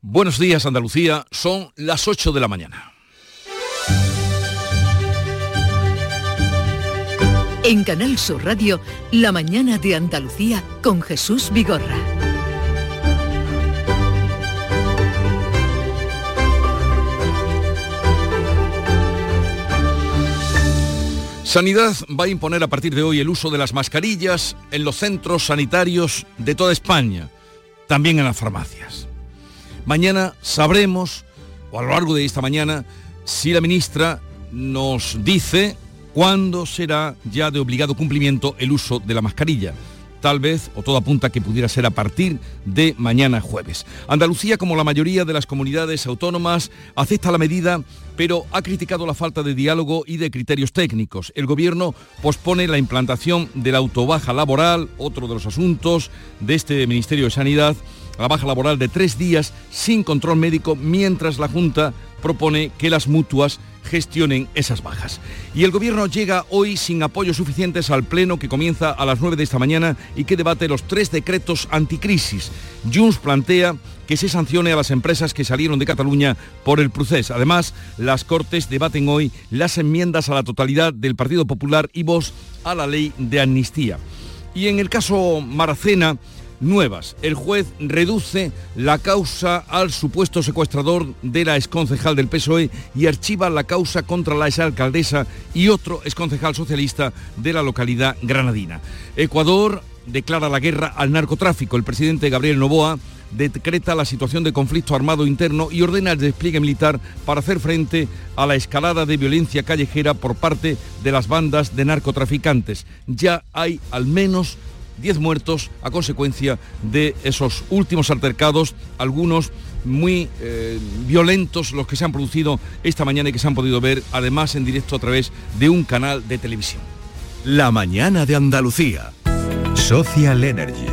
Buenos días Andalucía, son las 8 de la mañana. En Canal Sur Radio, La mañana de Andalucía con Jesús Vigorra. Sanidad va a imponer a partir de hoy el uso de las mascarillas en los centros sanitarios de toda España, también en las farmacias. Mañana sabremos, o a lo largo de esta mañana, si la ministra nos dice cuándo será ya de obligado cumplimiento el uso de la mascarilla. Tal vez, o todo apunta que pudiera ser a partir de mañana jueves. Andalucía, como la mayoría de las comunidades autónomas, acepta la medida, pero ha criticado la falta de diálogo y de criterios técnicos. El gobierno pospone la implantación de la autobaja laboral, otro de los asuntos de este Ministerio de Sanidad, la baja laboral de tres días sin control médico, mientras la Junta propone que las mutuas gestionen esas bajas. Y el Gobierno llega hoy sin apoyos suficientes al Pleno que comienza a las 9 de esta mañana y que debate los tres decretos anticrisis. Junts plantea que se sancione a las empresas que salieron de Cataluña por el proceso. Además, las Cortes debaten hoy las enmiendas a la totalidad del Partido Popular y Vox a la ley de amnistía. Y en el caso Maracena, nuevas. El juez reduce la causa al supuesto secuestrador de la exconcejal del PSOE y archiva la causa contra la exalcaldesa y otro exconcejal socialista de la localidad granadina. Ecuador declara la guerra al narcotráfico. El presidente Gabriel Novoa decreta la situación de conflicto armado interno y ordena el despliegue militar para hacer frente a la escalada de violencia callejera por parte de las bandas de narcotraficantes. Ya hay al menos 10 muertos a consecuencia de esos últimos altercados, algunos muy eh, violentos los que se han producido esta mañana y que se han podido ver además en directo a través de un canal de televisión. La mañana de Andalucía. Social Energy.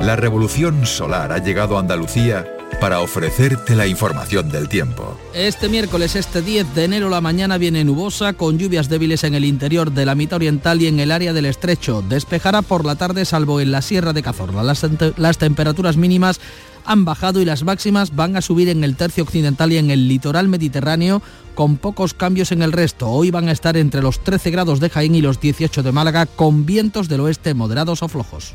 La revolución solar ha llegado a Andalucía para ofrecerte la información del tiempo. Este miércoles, este 10 de enero, la mañana viene nubosa, con lluvias débiles en el interior de la mitad oriental y en el área del estrecho. Despejará por la tarde, salvo en la Sierra de Cazorla. Las, las temperaturas mínimas han bajado y las máximas van a subir en el tercio occidental y en el litoral mediterráneo con pocos cambios en el resto. Hoy van a estar entre los 13 grados de Jaén y los 18 de Málaga con vientos del oeste moderados o flojos.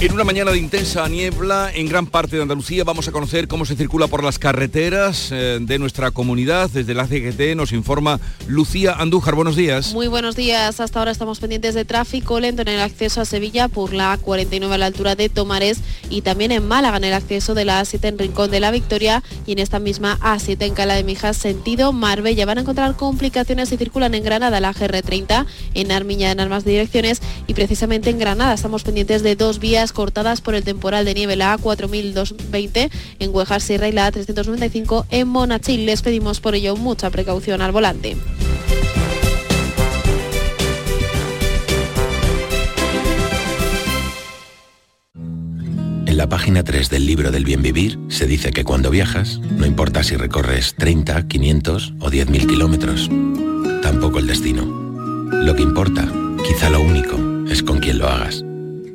En una mañana de intensa niebla en gran parte de Andalucía vamos a conocer cómo se circula por las carreteras eh, de nuestra comunidad. Desde la CGT nos informa Lucía Andújar. Buenos días. Muy buenos días. Hasta ahora estamos pendientes de tráfico lento en el acceso a Sevilla por la A49 a la altura de Tomares y también en Málaga en el acceso de la A7 en Rincón de la Victoria y en esta misma A7 en Cala de Mijas sentido Marbella. Van a encontrar complicaciones si circulan en Granada la GR30, en Armiña en ambas direcciones y precisamente en Granada estamos pendientes de dos vías cortadas por el temporal de nieve, la A4220 en Huejar Sierra y la A395 en Monachil. Les pedimos por ello mucha precaución al volante. En la página 3 del libro del bien vivir se dice que cuando viajas, no importa si recorres 30, 500 o 10.000 kilómetros, tampoco el destino. Lo que importa, quizá lo único, es con quién lo hagas.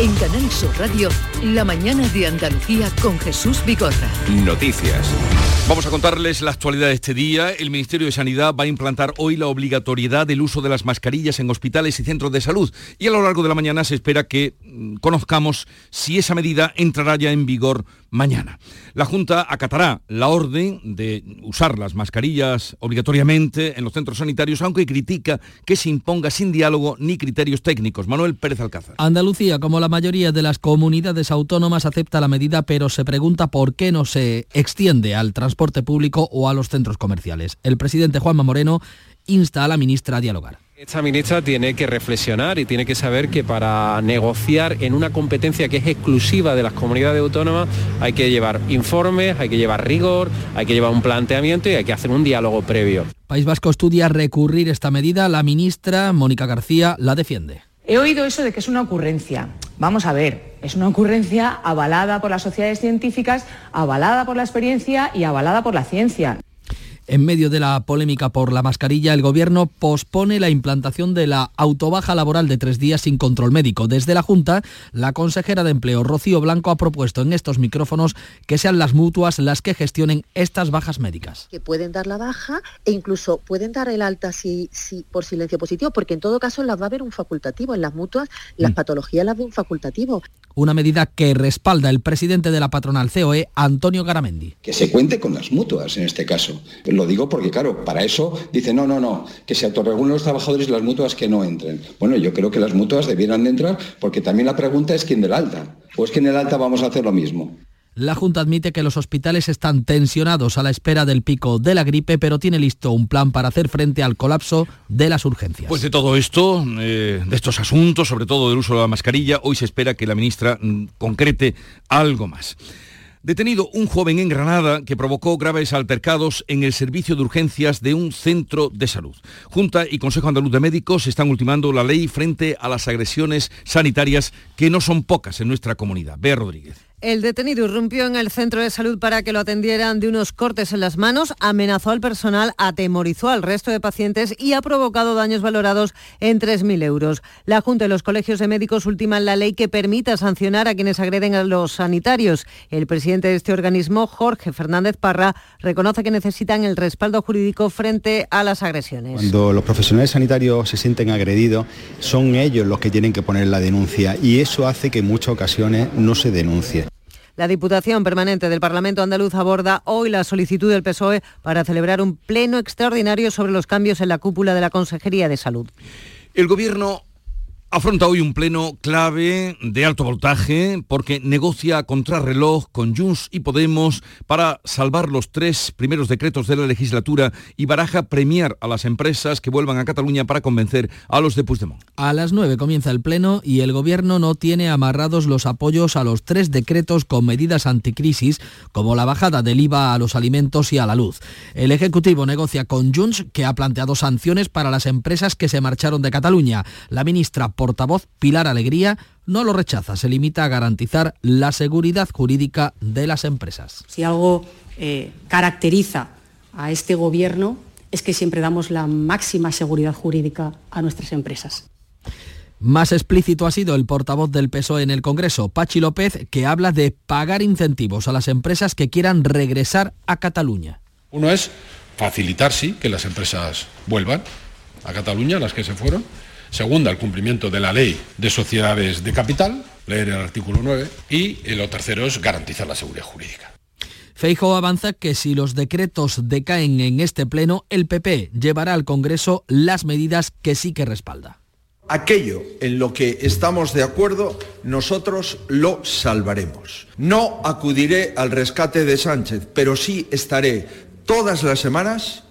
En Canal Sur Radio, la mañana de Andalucía con Jesús Bigorra. Noticias. Vamos a contarles la actualidad de este día. El Ministerio de Sanidad va a implantar hoy la obligatoriedad del uso de las mascarillas en hospitales y centros de salud. Y a lo largo de la mañana se espera que mm, conozcamos si esa medida entrará ya en vigor mañana. La Junta acatará la orden de usar las mascarillas obligatoriamente en los centros sanitarios, aunque critica que se imponga sin diálogo ni criterios técnicos. Manuel Pérez Alcázar. Andalucía, como la mayoría de las comunidades autónomas, acepta la medida, pero se pregunta por qué no se extiende al transporte público o a los centros comerciales. El presidente Juanma Moreno insta a la ministra a dialogar. Esta ministra tiene que reflexionar y tiene que saber que para negociar en una competencia que es exclusiva de las comunidades autónomas hay que llevar informes, hay que llevar rigor, hay que llevar un planteamiento y hay que hacer un diálogo previo. País Vasco estudia recurrir esta medida. La ministra Mónica García la defiende. He oído eso de que es una ocurrencia. Vamos a ver, es una ocurrencia avalada por las sociedades científicas, avalada por la experiencia y avalada por la ciencia. En medio de la polémica por la mascarilla, el Gobierno pospone la implantación de la autobaja laboral de tres días sin control médico. Desde la Junta, la consejera de Empleo, Rocío Blanco, ha propuesto en estos micrófonos que sean las mutuas las que gestionen estas bajas médicas. Que pueden dar la baja e incluso pueden dar el alta si, si, por silencio positivo, porque en todo caso las va a haber un facultativo. En las mutuas, las mm. patologías las de un facultativo. Una medida que respalda el presidente de la patronal COE, Antonio Garamendi. Que se cuente con las mutuas en este caso lo digo porque, claro, para eso dice, no, no, no, que se autorregulen los trabajadores y las mutuas que no entren. Bueno, yo creo que las mutuas debieran de entrar porque también la pregunta es quién del alta. ¿O es que en el alta vamos a hacer lo mismo? La Junta admite que los hospitales están tensionados a la espera del pico de la gripe, pero tiene listo un plan para hacer frente al colapso de las urgencias. Pues de todo esto, eh, de estos asuntos, sobre todo del uso de la mascarilla, hoy se espera que la ministra mm, concrete algo más. Detenido un joven en Granada que provocó graves altercados en el servicio de urgencias de un centro de salud. Junta y Consejo Andaluz de Médicos están ultimando la ley frente a las agresiones sanitarias que no son pocas en nuestra comunidad. Bea Rodríguez. El detenido irrumpió en el centro de salud para que lo atendieran de unos cortes en las manos, amenazó al personal, atemorizó al resto de pacientes y ha provocado daños valorados en 3.000 euros. La Junta de los Colegios de Médicos ultiman la ley que permita sancionar a quienes agreden a los sanitarios. El presidente de este organismo, Jorge Fernández Parra, reconoce que necesitan el respaldo jurídico frente a las agresiones. Cuando los profesionales sanitarios se sienten agredidos, son ellos los que tienen que poner la denuncia y eso hace que en muchas ocasiones no se denuncie. La Diputación Permanente del Parlamento Andaluz aborda hoy la solicitud del PSOE para celebrar un pleno extraordinario sobre los cambios en la cúpula de la Consejería de Salud. El Gobierno afronta hoy un pleno clave de alto voltaje porque negocia contrarreloj con Junts y Podemos para salvar los tres primeros decretos de la legislatura y baraja premiar a las empresas que vuelvan a Cataluña para convencer a los de Puigdemont. A las nueve comienza el pleno y el gobierno no tiene amarrados los apoyos a los tres decretos con medidas anticrisis como la bajada del IVA a los alimentos y a la luz. El Ejecutivo negocia con Junts que ha planteado sanciones para las empresas que se marcharon de Cataluña. La ministra portavoz Pilar Alegría no lo rechaza, se limita a garantizar la seguridad jurídica de las empresas. Si algo eh, caracteriza a este gobierno es que siempre damos la máxima seguridad jurídica a nuestras empresas. Más explícito ha sido el portavoz del PSOE en el Congreso, Pachi López, que habla de pagar incentivos a las empresas que quieran regresar a Cataluña. Uno es facilitar, sí, que las empresas vuelvan a Cataluña, las que se fueron, Segunda, el cumplimiento de la ley de sociedades de capital, leer el artículo 9. Y lo tercero es garantizar la seguridad jurídica. Feijo avanza que si los decretos decaen en este pleno, el PP llevará al Congreso las medidas que sí que respalda. Aquello en lo que estamos de acuerdo, nosotros lo salvaremos. No acudiré al rescate de Sánchez, pero sí estaré todas las semanas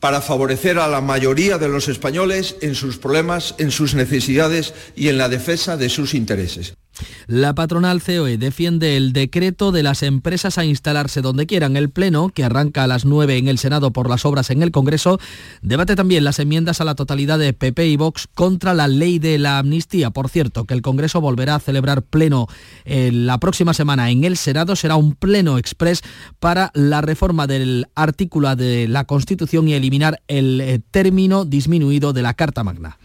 para favorecer a la mayoría de los españoles en sus problemas, en sus necesidades y en la defensa de sus intereses. La patronal COE defiende el decreto de las empresas a instalarse donde quieran. El Pleno, que arranca a las 9 en el Senado por las obras en el Congreso, debate también las enmiendas a la totalidad de PP y Vox contra la ley de la amnistía. Por cierto, que el Congreso volverá a celebrar pleno eh, la próxima semana en el Senado. Será un pleno express para la reforma del artículo de la Constitución y eliminar el eh, término disminuido de la Carta Magna.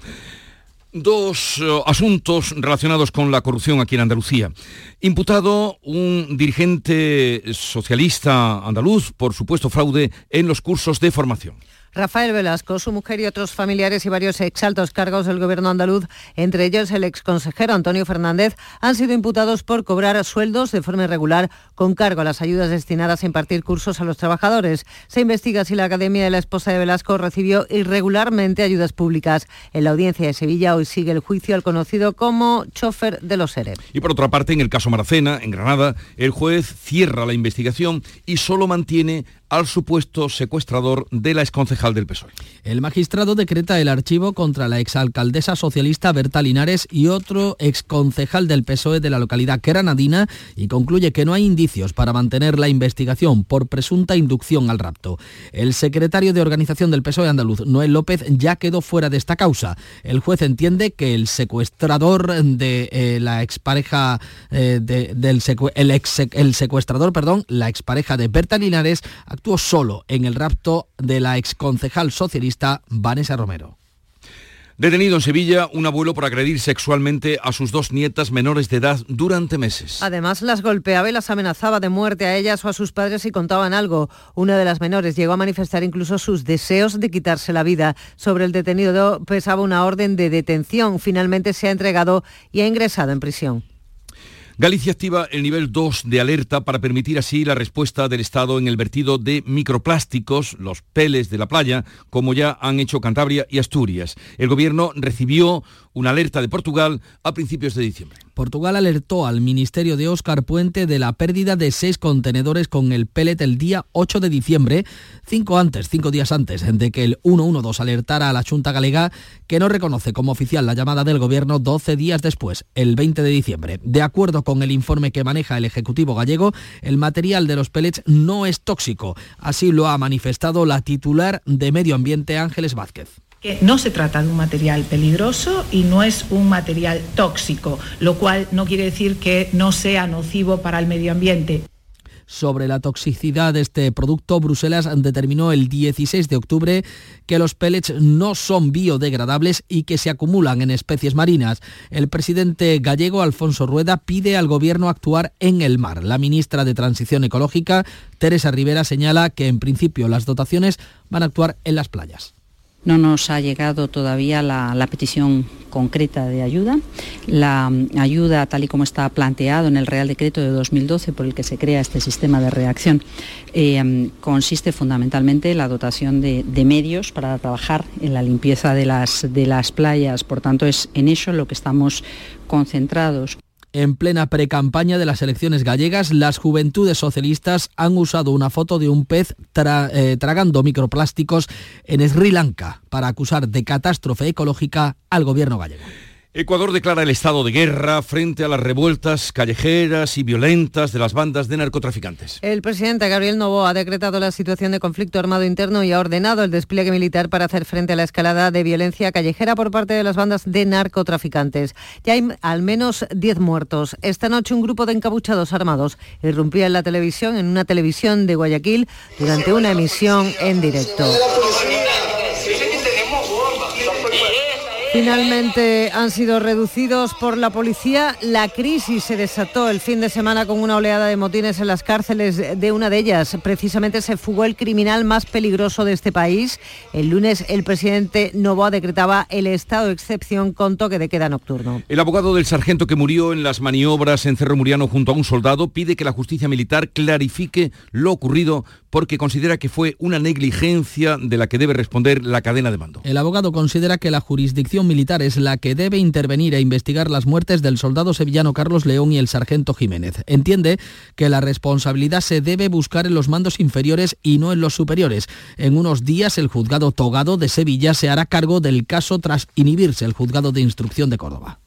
Dos eh, asuntos relacionados con la corrupción aquí en Andalucía. Imputado un dirigente socialista andaluz por supuesto fraude en los cursos de formación. Rafael Velasco, su mujer y otros familiares y varios exaltos cargos del gobierno andaluz, entre ellos el exconsejero Antonio Fernández, han sido imputados por cobrar sueldos de forma irregular con cargo a las ayudas destinadas a impartir cursos a los trabajadores. Se investiga si la Academia de la Esposa de Velasco recibió irregularmente ayudas públicas. En la audiencia de Sevilla hoy sigue el juicio al conocido como chofer de los ERE. Y por otra parte, en el caso Maracena, en Granada, el juez cierra la investigación y solo mantiene al supuesto secuestrador de la exconcejal del PSOE. El magistrado decreta el archivo contra la exalcaldesa socialista Berta Linares y otro exconcejal del PSOE de la localidad granadina y concluye que no hay indicios para mantener la investigación por presunta inducción al rapto. El secretario de organización del PSOE andaluz, Noel López, ya quedó fuera de esta causa. El juez entiende que el secuestrador de eh, la expareja eh, del el, el secuestrador, perdón, la expareja de Berta Linares actuó solo en el rapto de la exconcejal socialista Vanessa Romero. Detenido en Sevilla un abuelo por agredir sexualmente a sus dos nietas menores de edad durante meses. Además, las golpeaba y las amenazaba de muerte a ellas o a sus padres si contaban algo. Una de las menores llegó a manifestar incluso sus deseos de quitarse la vida. Sobre el detenido pesaba una orden de detención. Finalmente se ha entregado y ha ingresado en prisión. Galicia activa el nivel 2 de alerta para permitir así la respuesta del Estado en el vertido de microplásticos, los peles de la playa, como ya han hecho Cantabria y Asturias. El Gobierno recibió una alerta de Portugal a principios de diciembre. Portugal alertó al Ministerio de Óscar Puente de la pérdida de seis contenedores con el pellet el día 8 de diciembre, cinco antes, cinco días antes de que el 112 alertara a la Junta Galega, que no reconoce como oficial la llamada del Gobierno 12 días después, el 20 de diciembre. De acuerdo con el informe que maneja el Ejecutivo gallego, el material de los pellets no es tóxico. Así lo ha manifestado la titular de Medio Ambiente Ángeles Vázquez no se trata de un material peligroso y no es un material tóxico, lo cual no quiere decir que no sea nocivo para el medio ambiente sobre la toxicidad de este producto, Bruselas determinó el 16 de octubre que los pellets no son biodegradables y que se acumulan en especies marinas. El presidente gallego Alfonso Rueda pide al gobierno actuar en el mar. La ministra de Transición Ecológica, Teresa Rivera, señala que en principio las dotaciones van a actuar en las playas. No nos ha llegado todavía la, petición concreta de ayuda. La ayuda, tal y como está planteado en el Real Decreto de 2012 por el que se crea este sistema de reacción, eh, consiste fundamentalmente en la dotación de, medios para trabajar en la limpieza de las, de las playas. Por tanto, es en eso lo que estamos concentrados. En plena precampaña de las elecciones gallegas, las juventudes socialistas han usado una foto de un pez eh, tragando microplásticos en Sri Lanka para acusar de catástrofe ecológica al gobierno gallego. Ecuador declara el estado de guerra frente a las revueltas callejeras y violentas de las bandas de narcotraficantes. El presidente Gabriel Novo ha decretado la situación de conflicto armado interno y ha ordenado el despliegue militar para hacer frente a la escalada de violencia callejera por parte de las bandas de narcotraficantes. Ya hay al menos 10 muertos. Esta noche un grupo de encabuchados armados irrumpía en la televisión, en una televisión de Guayaquil, durante una emisión en directo. Finalmente han sido reducidos por la policía. La crisis se desató el fin de semana con una oleada de motines en las cárceles de una de ellas. Precisamente se fugó el criminal más peligroso de este país. El lunes el presidente Novoa decretaba el estado de excepción con toque de queda nocturno. El abogado del sargento que murió en las maniobras en Cerro Muriano junto a un soldado pide que la justicia militar clarifique lo ocurrido porque considera que fue una negligencia de la que debe responder la cadena de mando. El abogado considera que la jurisdicción militar es la que debe intervenir e investigar las muertes del soldado sevillano Carlos León y el sargento Jiménez. Entiende que la responsabilidad se debe buscar en los mandos inferiores y no en los superiores. En unos días el juzgado togado de Sevilla se hará cargo del caso tras inhibirse el juzgado de instrucción de Córdoba.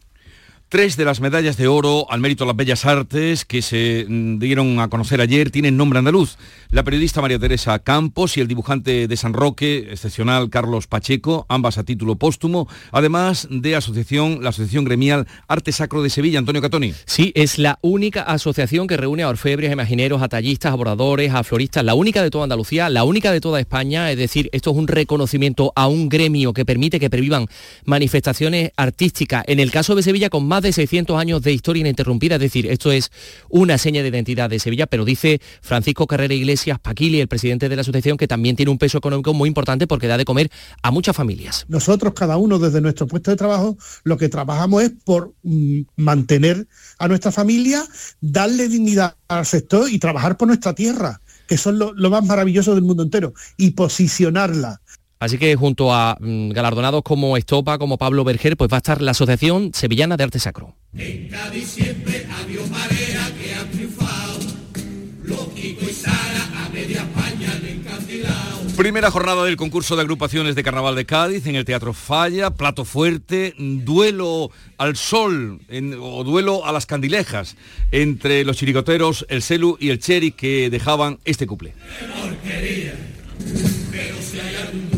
Tres de las medallas de oro al mérito de las bellas artes que se mm, dieron a conocer ayer tienen nombre andaluz. La periodista María Teresa Campos y el dibujante de San Roque, excepcional Carlos Pacheco, ambas a título póstumo, además de asociación, la Asociación Gremial Arte Sacro de Sevilla, Antonio Catoni. Sí, es la única asociación que reúne a orfebres, imagineros, a tallistas, a bordadores, a floristas, la única de toda Andalucía, la única de toda España, es decir, esto es un reconocimiento a un gremio que permite que pervivan manifestaciones artísticas, en el caso de Sevilla con más de 600 años de historia ininterrumpida, es decir, esto es una seña de identidad de Sevilla, pero dice Francisco Carrera Iglesias Paquili, el presidente de la asociación, que también tiene un peso económico muy importante porque da de comer a muchas familias. Nosotros, cada uno desde nuestro puesto de trabajo, lo que trabajamos es por mm, mantener a nuestra familia, darle dignidad al sector y trabajar por nuestra tierra, que son lo, lo más maravilloso del mundo entero, y posicionarla. Así que junto a mm, galardonados como Estopa, como Pablo Berger, pues va a estar la Asociación Sevillana de Arte Sacro. En Cádiz siempre marea que han triunfado. Y Sara a media España han encandilado. Primera jornada del concurso de agrupaciones de Carnaval de Cádiz en el Teatro Falla, plato fuerte, duelo al sol en- o duelo a las candilejas entre los chirigoteros, el Celu y el Cheri que dejaban este cuplé. porquería. Pero si hay algún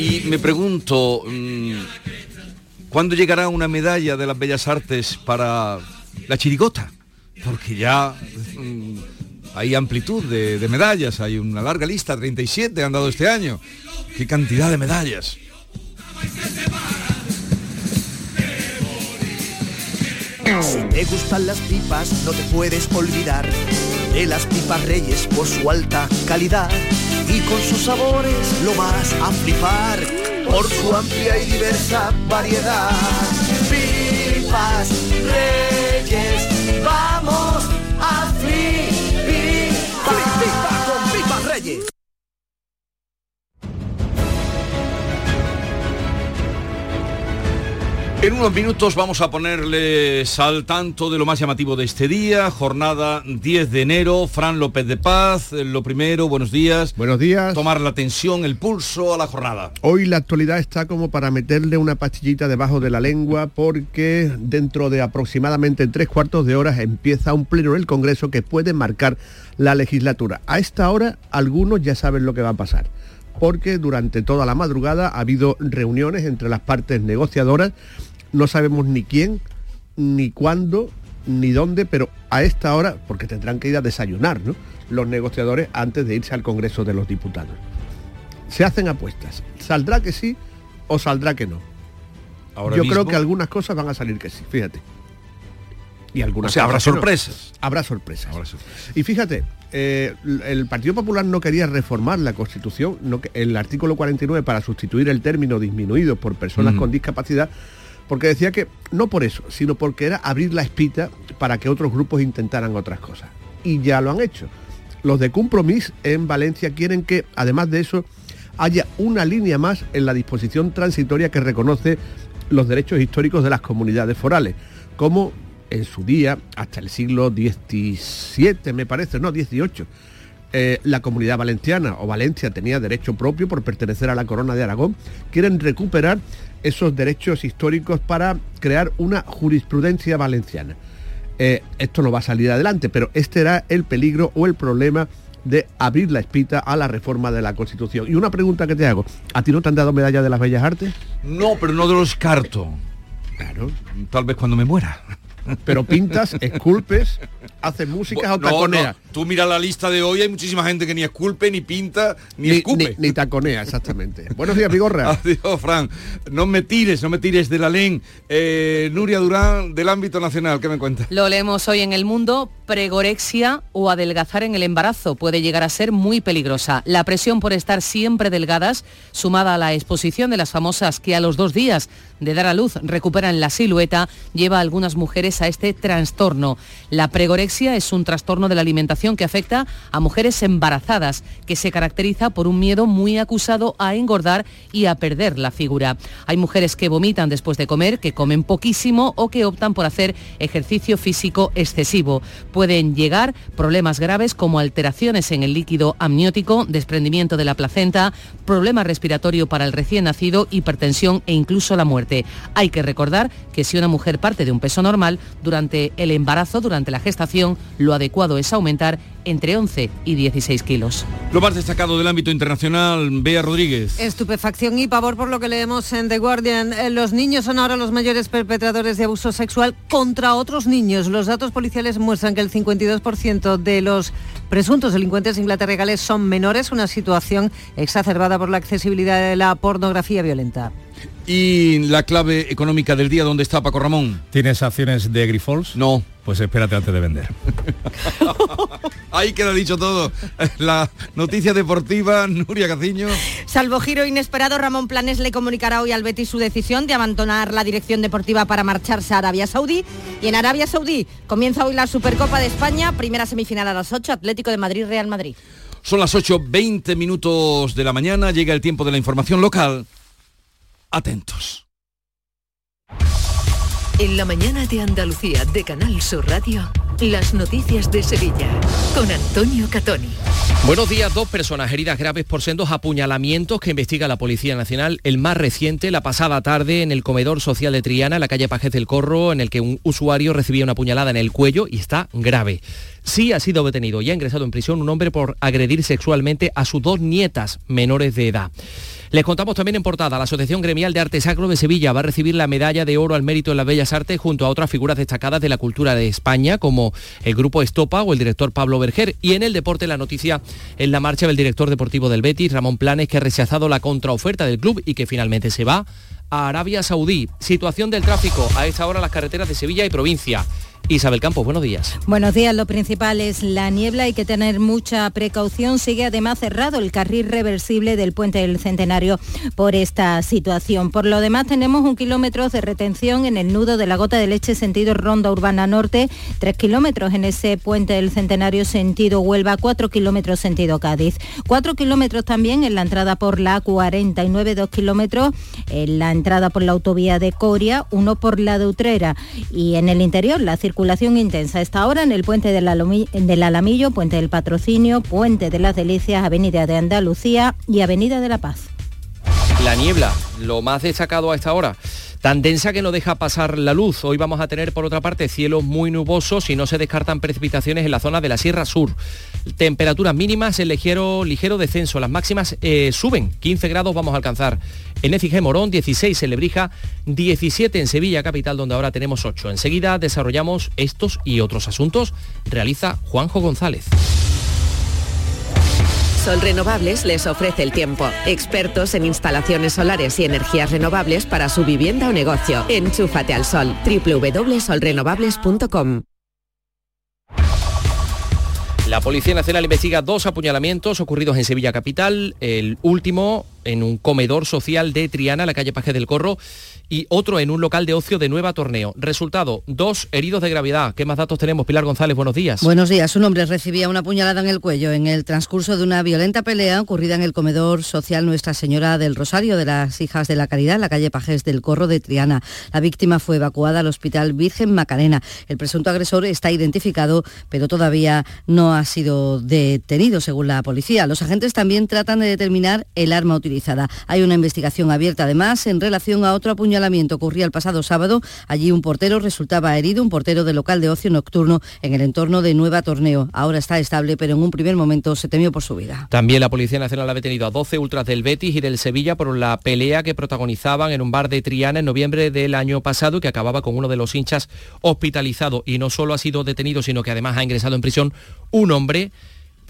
Y me pregunto, mm, ¿cuándo llegará una medalla de las Bellas Artes para la chirigota? Porque ya mm, hay amplitud de, de medallas, hay una larga lista, 37 han dado este año. ¡Qué cantidad de medallas! Si te gustan las pipas, no te puedes olvidar de las pipas Reyes por su alta calidad y con sus sabores lo vas a flipar por su amplia y diversa variedad. Pipas Reyes, vamos a flipar. En unos minutos vamos a ponerles al tanto de lo más llamativo de este día, jornada 10 de enero, Fran López de Paz, lo primero, buenos días. Buenos días. Tomar la tensión, el pulso a la jornada. Hoy la actualidad está como para meterle una pastillita debajo de la lengua porque dentro de aproximadamente tres cuartos de horas empieza un pleno en el Congreso que puede marcar la legislatura. A esta hora algunos ya saben lo que va a pasar porque durante toda la madrugada ha habido reuniones entre las partes negociadoras, no sabemos ni quién, ni cuándo, ni dónde, pero a esta hora, porque tendrán que ir a desayunar, ¿no? Los negociadores antes de irse al Congreso de los Diputados. Se hacen apuestas. ¿Saldrá que sí o saldrá que no? Ahora Yo mismo- creo que algunas cosas van a salir que sí, fíjate. Y algunas O sea, habrá sorpresas. Habrá sorpresas. Y fíjate, eh, el Partido Popular no quería reformar la Constitución, no el artículo 49 para sustituir el término disminuido por personas Ujú. con discapacidad, porque decía que no por eso, sino porque era abrir la espita para que otros grupos intentaran otras cosas. Y ya lo han hecho. Los de Compromís en Valencia quieren que, además de eso, haya una línea más en la disposición transitoria que reconoce los derechos históricos de las comunidades forales, como en su día, hasta el siglo XVII, me parece, no, XVIII, eh, la comunidad valenciana o Valencia tenía derecho propio por pertenecer a la corona de Aragón, quieren recuperar esos derechos históricos para crear una jurisprudencia valenciana. Eh, esto no va a salir adelante, pero este era el peligro o el problema de abrir la espita a la reforma de la Constitución. Y una pregunta que te hago, ¿a ti no te han dado medalla de las Bellas Artes? No, pero no de los carto. Claro. Tal vez cuando me muera. Pero pintas, esculpes, haces músicas o No, taconeas. no, Tú mira la lista de hoy, hay muchísima gente que ni esculpe, ni pinta, ni, Ni, escupe. ni- ni taconea, exactamente. Buenos días, Vigorra. Adiós, Fran. No me tires, no me tires de la LEN. Eh, Nuria Durán, del ámbito nacional, ¿qué me cuentas? Lo leemos hoy en El Mundo, pregorexia o adelgazar en el embarazo puede llegar a ser muy peligrosa. La presión por estar siempre delgadas, sumada a la exposición de las famosas que a los dos días de dar a luz recuperan la silueta, lleva a algunas mujeres a este trastorno. La pregorexia es un trastorno de la alimentación que afecta a mujeres embarazadas, que se caracteriza por un miedo muy acusado a engordar y a perder la figura. Hay mujeres que vomitan después de comer, que comen poquísimo o que optan por hacer ejercicio físico excesivo. Pueden llegar problemas graves como alteraciones en el líquido amniótico, desprendimiento de la placenta, problema respiratorio para el recién nacido, hipertensión e incluso la muerte. Hay que recordar que si una mujer parte de un peso normal durante el embarazo, durante la gestación, lo adecuado es aumentar pesar entre 11 y 16 kilos. Lo más destacado del ámbito internacional, Bea Rodríguez. Estupefacción y pavor por lo que leemos en The Guardian. Eh, Los niños son ahora los mayores perpetradores de abuso sexual contra otros niños. Los datos policiales muestran que el 52% de los presuntos delincuentes inglaterregales son menores, una situación exacerbada por la accesibilidad de la pornografía violenta. Y la clave económica del día, ¿dónde está Paco Ramón? ¿Tienes acciones de Grifols? No. Pues espérate antes de vender. Ahí queda dicho todo. La noticia deportiva, Nuria Caciño. Salvo giro inesperado, Ramón Planes le comunicará hoy al Betis su decisión de abandonar la dirección deportiva para marcharse a Arabia Saudí. Y en Arabia Saudí comienza hoy la Supercopa de España, primera semifinal a las 8, Atlético de Madrid-Real Madrid. Son las 8.20 minutos de la mañana, llega el tiempo de la información local. Atentos. En la mañana de Andalucía de Canal Sur Radio, las noticias de Sevilla con Antonio Catoni. Buenos días, dos personas heridas graves por sendos apuñalamientos que investiga la Policía Nacional. El más reciente, la pasada tarde, en el comedor social de Triana, en la calle Pajez del Corro, en el que un usuario recibía una puñalada en el cuello y está grave. Sí ha sido detenido y ha ingresado en prisión un hombre por agredir sexualmente a sus dos nietas menores de edad. Les contamos también en portada, la Asociación Gremial de Arte Sacro de Sevilla va a recibir la medalla de oro al mérito en las bellas artes junto a otras figuras destacadas de la cultura de España, como el grupo Estopa o el director Pablo Berger. Y en el deporte la noticia en la marcha del director deportivo del Betis, Ramón Planes, que ha rechazado la contraoferta del club y que finalmente se va a Arabia Saudí. Situación del tráfico a esta hora en las carreteras de Sevilla y provincia. Isabel Campos, buenos días. Buenos días, lo principal es la niebla, hay que tener mucha precaución. Sigue además cerrado el carril reversible del puente del Centenario por esta situación. Por lo demás tenemos un kilómetro de retención en el nudo de la gota de leche sentido Ronda Urbana Norte, tres kilómetros en ese puente del Centenario sentido Huelva, cuatro kilómetros sentido Cádiz. Cuatro kilómetros también en la entrada por la 49, dos kilómetros en la entrada por la autovía de Coria, uno por la de Utrera y en el interior la circulación intensa. Esta hora en el puente del Alamillo, puente del Patrocinio, puente de las Delicias, Avenida de Andalucía y Avenida de la Paz. La niebla, lo más destacado a esta hora. Tan densa que no deja pasar la luz. Hoy vamos a tener, por otra parte, cielos muy nubosos y no se descartan precipitaciones en la zona de la Sierra Sur. Temperaturas mínimas en ligero, ligero descenso. Las máximas eh, suben. 15 grados vamos a alcanzar en Écija Morón, 16 en Lebrija, 17 en Sevilla, capital, donde ahora tenemos 8. Enseguida desarrollamos estos y otros asuntos. Realiza Juanjo González. Sol Renovables les ofrece el tiempo. Expertos en instalaciones solares y energías renovables para su vivienda o negocio. Enchúfate al sol. www.solrenovables.com La Policía Nacional investiga dos apuñalamientos ocurridos en Sevilla Capital, el último en un comedor social de Triana, la calle Paje del Corro, y otro en un local de ocio de Nueva Torneo. Resultado, dos heridos de gravedad. ¿Qué más datos tenemos? Pilar González, buenos días. Buenos días. Un hombre recibía una puñalada en el cuello en el transcurso de una violenta pelea ocurrida en el comedor social Nuestra Señora del Rosario de las Hijas de la Caridad, en la calle Pajés del Corro de Triana. La víctima fue evacuada al Hospital Virgen Macarena. El presunto agresor está identificado, pero todavía no ha sido detenido, según la policía. Los agentes también tratan de determinar el arma utilizada. Hay una investigación abierta, además, en relación a otro apuñalamiento. Ocurría el pasado sábado. Allí un portero resultaba herido, un portero de local de ocio nocturno en el entorno de Nueva Torneo. Ahora está estable, pero en un primer momento se temió por su vida. También la Policía Nacional ha detenido a 12 ultras del Betis y del Sevilla por la pelea que protagonizaban en un bar de Triana en noviembre del año pasado que acababa con uno de los hinchas hospitalizado. Y no solo ha sido detenido, sino que además ha ingresado en prisión un hombre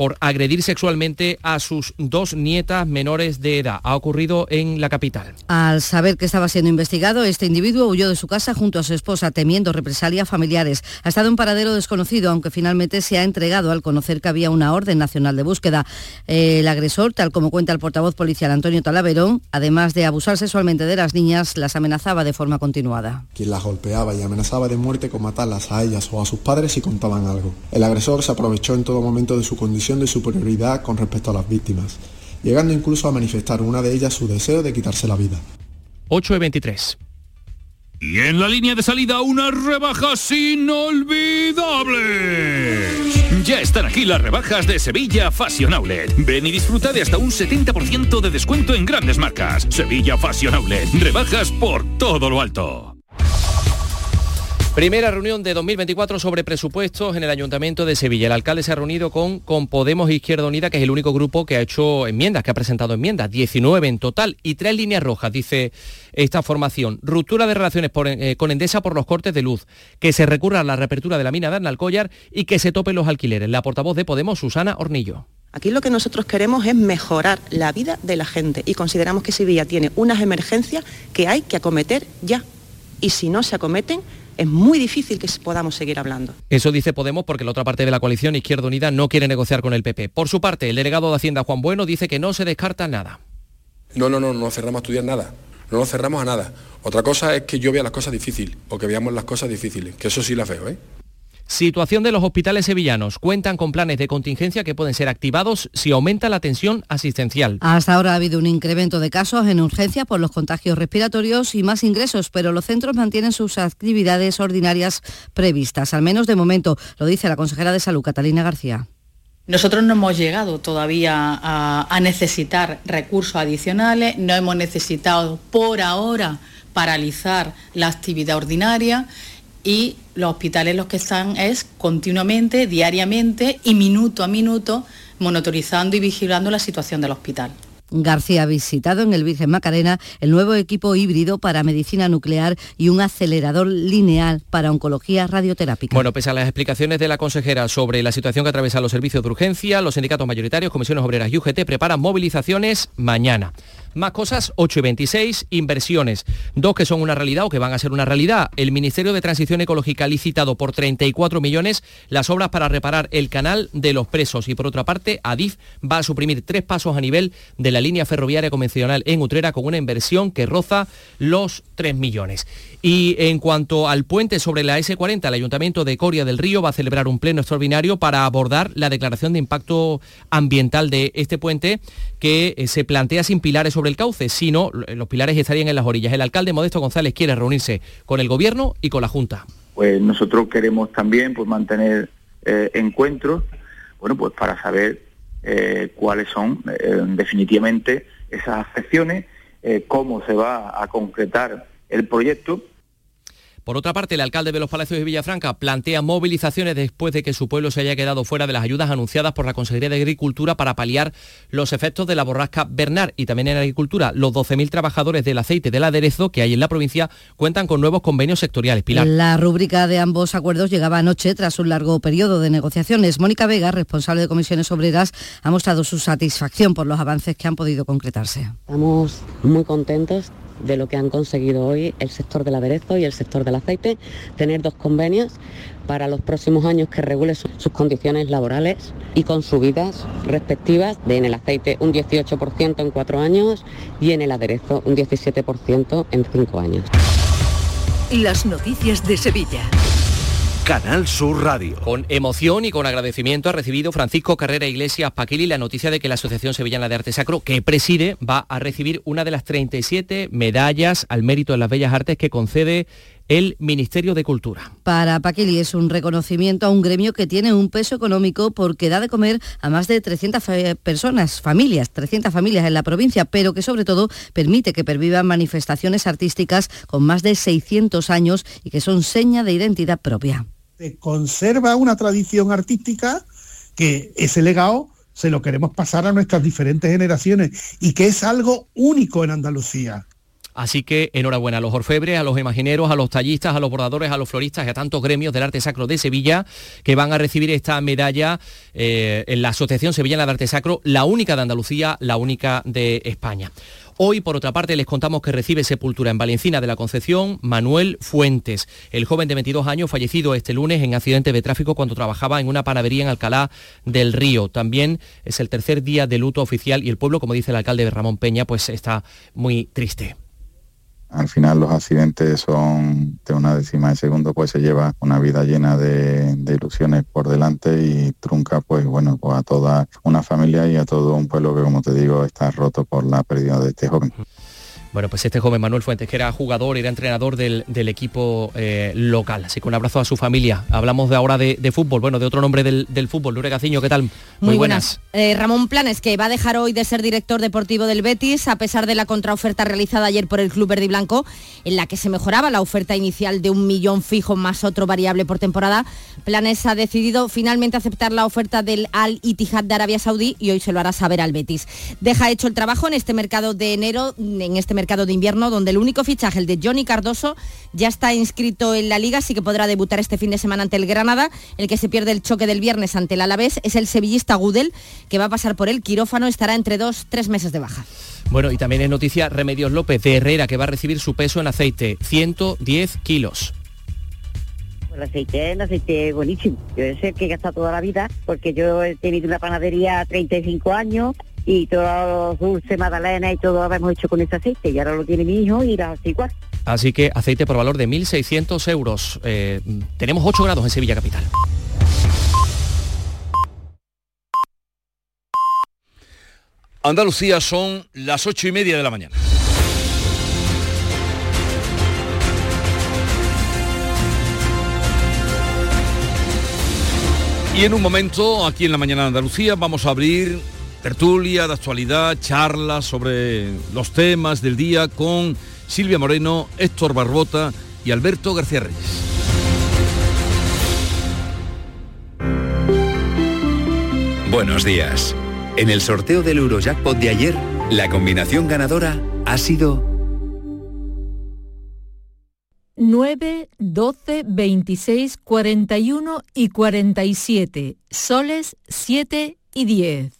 por agredir sexualmente a sus dos nietas menores de edad. Ha ocurrido en la capital. Al saber que estaba siendo investigado, este individuo huyó de su casa junto a su esposa, temiendo represalias familiares. Ha estado en paradero desconocido, aunque finalmente se ha entregado al conocer que había una orden nacional de búsqueda. El agresor, tal como cuenta el portavoz policial Antonio Talaverón, además de abusar sexualmente de las niñas, las amenazaba de forma continuada. quien las golpeaba y amenazaba de muerte con matarlas a ellas o a sus padres si contaban algo. El agresor se aprovechó en todo momento de su condición de superioridad con respecto a las víctimas, llegando incluso a manifestar una de ellas su deseo de quitarse la vida. 8 y 23. Y en la línea de salida unas rebajas inolvidables. Ya están aquí las rebajas de Sevilla Fashion Outlet. Ven y disfruta de hasta un 70% de descuento en grandes marcas. Sevilla Fashion Outlet. Rebajas por todo lo alto. Primera reunión de 2024 sobre presupuestos en el Ayuntamiento de Sevilla. El alcalde se ha reunido con, con Podemos Izquierda Unida, que es el único grupo que ha hecho enmiendas, que ha presentado enmiendas, 19 en total, y tres líneas rojas, dice esta formación. Ruptura de relaciones eh, con Endesa por los cortes de luz, que se recurra a la reapertura de la mina de Arnalcollar y que se topen los alquileres. La portavoz de Podemos, Susana Hornillo. Aquí lo que nosotros queremos es mejorar la vida de la gente y consideramos que Sevilla tiene unas emergencias que hay que acometer ya. Y si no se acometen, es muy difícil que podamos seguir hablando. Eso dice Podemos porque la otra parte de la coalición Izquierda Unida no quiere negociar con el PP. Por su parte, el delegado de Hacienda Juan Bueno dice que no se descarta nada. No, no, no, no cerramos a estudiar nada. No nos cerramos a nada. Otra cosa es que yo vea las cosas difíciles o que veamos las cosas difíciles, que eso sí las veo, ¿eh? Situación de los hospitales sevillanos. Cuentan con planes de contingencia que pueden ser activados si aumenta la tensión asistencial. Hasta ahora ha habido un incremento de casos en urgencia por los contagios respiratorios y más ingresos, pero los centros mantienen sus actividades ordinarias previstas, al menos de momento, lo dice la consejera de Salud, Catalina García. Nosotros no hemos llegado todavía a, a necesitar recursos adicionales, no hemos necesitado por ahora paralizar la actividad ordinaria y los hospitales los que están es continuamente, diariamente y minuto a minuto monitorizando y vigilando la situación del hospital. García ha visitado en el Virgen Macarena el nuevo equipo híbrido para medicina nuclear y un acelerador lineal para oncología radioterápica. Bueno, pese a las explicaciones de la consejera sobre la situación que atraviesan los servicios de urgencia, los sindicatos mayoritarios, comisiones obreras y UGT preparan movilizaciones mañana. Más cosas, 8 y 26, inversiones. Dos que son una realidad o que van a ser una realidad. El Ministerio de Transición Ecológica ha licitado por 34 millones las obras para reparar el canal de los presos. Y por otra parte, Adif va a suprimir tres pasos a nivel de la línea ferroviaria convencional en Utrera con una inversión que roza los 3 millones. Y en cuanto al puente sobre la S40, el Ayuntamiento de Coria del Río va a celebrar un pleno extraordinario para abordar la declaración de impacto ambiental de este puente que eh, se plantea sin pilares sobre el cauce, sino los pilares estarían en las orillas. El alcalde Modesto González quiere reunirse con el Gobierno y con la Junta. Pues nosotros queremos también pues, mantener eh, encuentros, bueno, pues para saber eh, cuáles son eh, definitivamente esas afecciones, eh, cómo se va a concretar el proyecto por otra parte, el alcalde de los Palacios de Villafranca plantea movilizaciones después de que su pueblo se haya quedado fuera de las ayudas anunciadas por la Consejería de Agricultura para paliar los efectos de la borrasca Bernard. Y también en agricultura, los 12.000 trabajadores del aceite del aderezo que hay en la provincia cuentan con nuevos convenios sectoriales. Pilar. La rúbrica de ambos acuerdos llegaba anoche tras un largo periodo de negociaciones. Mónica Vega, responsable de comisiones obreras, ha mostrado su satisfacción por los avances que han podido concretarse. Estamos muy contentos de lo que han conseguido hoy el sector del aderezo y el sector del aceite, tener dos convenios para los próximos años que regule sus condiciones laborales y con subidas respectivas de en el aceite un 18% en cuatro años y en el aderezo un 17% en cinco años. Las noticias de Sevilla. Canal Sur Radio. Con emoción y con agradecimiento ha recibido Francisco Carrera Iglesias Paquili la noticia de que la Asociación Sevillana de Arte Sacro, que preside, va a recibir una de las 37 medallas al mérito de las bellas artes que concede el Ministerio de Cultura. Para Paquili es un reconocimiento a un gremio que tiene un peso económico porque da de comer a más de 300 personas, familias, 300 familias en la provincia, pero que sobre todo permite que pervivan manifestaciones artísticas con más de 600 años y que son seña de identidad propia se conserva una tradición artística que ese legado se lo queremos pasar a nuestras diferentes generaciones y que es algo único en Andalucía. Así que enhorabuena a los orfebres, a los imagineros, a los tallistas, a los bordadores, a los floristas y a tantos gremios del arte sacro de Sevilla que van a recibir esta medalla eh, en la Asociación Sevillana de Arte Sacro, la única de Andalucía, la única de España. Hoy, por otra parte, les contamos que recibe sepultura en Valencina de la Concepción Manuel Fuentes, el joven de 22 años fallecido este lunes en accidente de tráfico cuando trabajaba en una panadería en Alcalá del Río. También es el tercer día de luto oficial y el pueblo, como dice el alcalde Ramón Peña, pues está muy triste al final los accidentes son de una décima de segundo, pues se lleva una vida llena de, ilusiones por delante y trunca pues bueno pues a toda una familia y a todo un pueblo que como te digo está roto por la pérdida de este joven. Bueno, pues este joven Manuel Fuentes, que era jugador, era entrenador del, del equipo eh, local. Así que un abrazo a su familia. Hablamos de ahora de, de fútbol, bueno, de otro nombre del, del fútbol, Lure Gaciño, ¿qué tal? Muy, buenas. Eh, Ramón Planes, que va a dejar hoy de ser director deportivo del Betis, a pesar de la contraoferta realizada ayer por el Club Verde y Blanco, en la que se mejoraba la oferta inicial de un millón fijo más otro variable por temporada. Planes ha decidido finalmente aceptar la oferta del Al Ittihad de Arabia Saudí y hoy se lo hará saber al Betis. Deja hecho el trabajo en este mercado de enero, en este mercado de invierno, donde el único fichaje, el de Johnny Cardoso, ya está inscrito en la liga, así que podrá debutar este fin de semana ante el Granada. El que se pierde el choque del viernes ante el Alavés es el sevillista Gudel, que va a pasar por el quirófano, estará entre dos, tres meses de baja. Bueno, y también en noticia Remedios López de Herrera, que va a recibir su peso en aceite, 110 kilos. El aceite es un aceite buenísimo. Yo es el que he gastado toda la vida porque yo he tenido una panadería 35 años y todos los dulces, magdalena y todo lo hemos hecho con ese aceite y ahora lo tiene mi hijo y la hace igual. Así que aceite por valor de 1.600 euros. Eh, tenemos 8 grados en Sevilla Capital. Andalucía son las ocho y media de la mañana. Y en un momento, aquí en la mañana de Andalucía, vamos a abrir tertulia de actualidad, charlas sobre los temas del día con Silvia Moreno, Héctor Barbota y Alberto García Reyes. Buenos días. En el sorteo del Eurojackpot de ayer, la combinación ganadora ha sido 9, 12, 26, 41 y 47. Soles 7 y 10.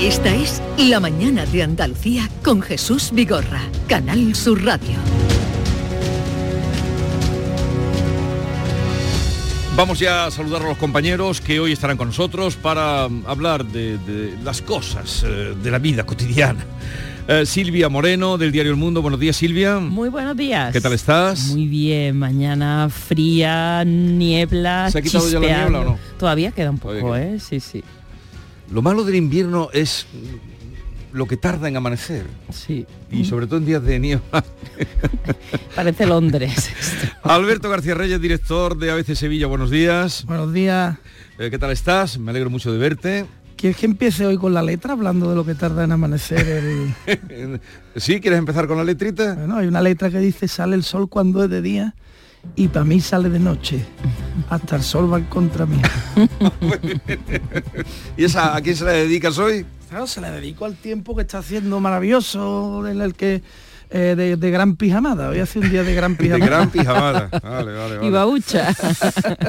Esta es La Mañana de Andalucía con Jesús Vigorra, Canal Sur Radio. Vamos ya a saludar a los compañeros que hoy estarán con nosotros para mm, hablar de, de las cosas eh, de la vida cotidiana. Eh, Silvia Moreno del diario El Mundo. Buenos días, Silvia. Muy buenos días. ¿Qué tal estás? Muy bien. Mañana fría, niebla. ¿Se ha quitado ya la chispeando. niebla o no? Todavía queda un poco, ¿eh? Sí, sí. Lo malo del invierno es lo que tarda en amanecer. Sí. Y sobre todo en días de niebla. Parece Londres. Alberto García Reyes, director de ABC Sevilla. Buenos días. Buenos días. Eh, ¿Qué tal estás? Me alegro mucho de verte. ¿Quieres que empiece hoy con la letra hablando de lo que tarda en amanecer el... ¿Sí? ¿Quieres empezar con la letrita? Bueno, hay una letra que dice sale el sol cuando es de día y para mí sale de noche. Hasta el sol va en contra mí. ¿Y esa a quién se la dedicas hoy? Claro, se la dedico al tiempo que está haciendo maravilloso, en el que eh, de, de gran pijamada. Hoy hace un día de gran De pijamada. gran pijamada. Vale, vale, vale. Y baucha.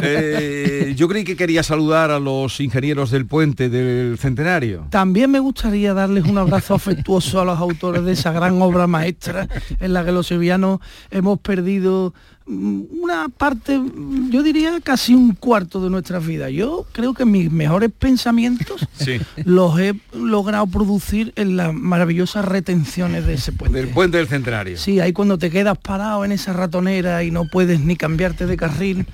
Eh, yo creí que quería saludar a los ingenieros del puente del centenario. También me gustaría darles un abrazo afectuoso a los autores de esa gran obra maestra en la que los sevillanos hemos perdido una parte, mm, yo diría casi un cuarto de nuestra vida. Yo creo que mis mejores pensamientos Sí. los he logrado producir en las maravillosas retenciones de ese puente. Del puente del centenario. Sí, ahí cuando te quedas parado en esa ratonera y no puedes ni cambiarte de carril,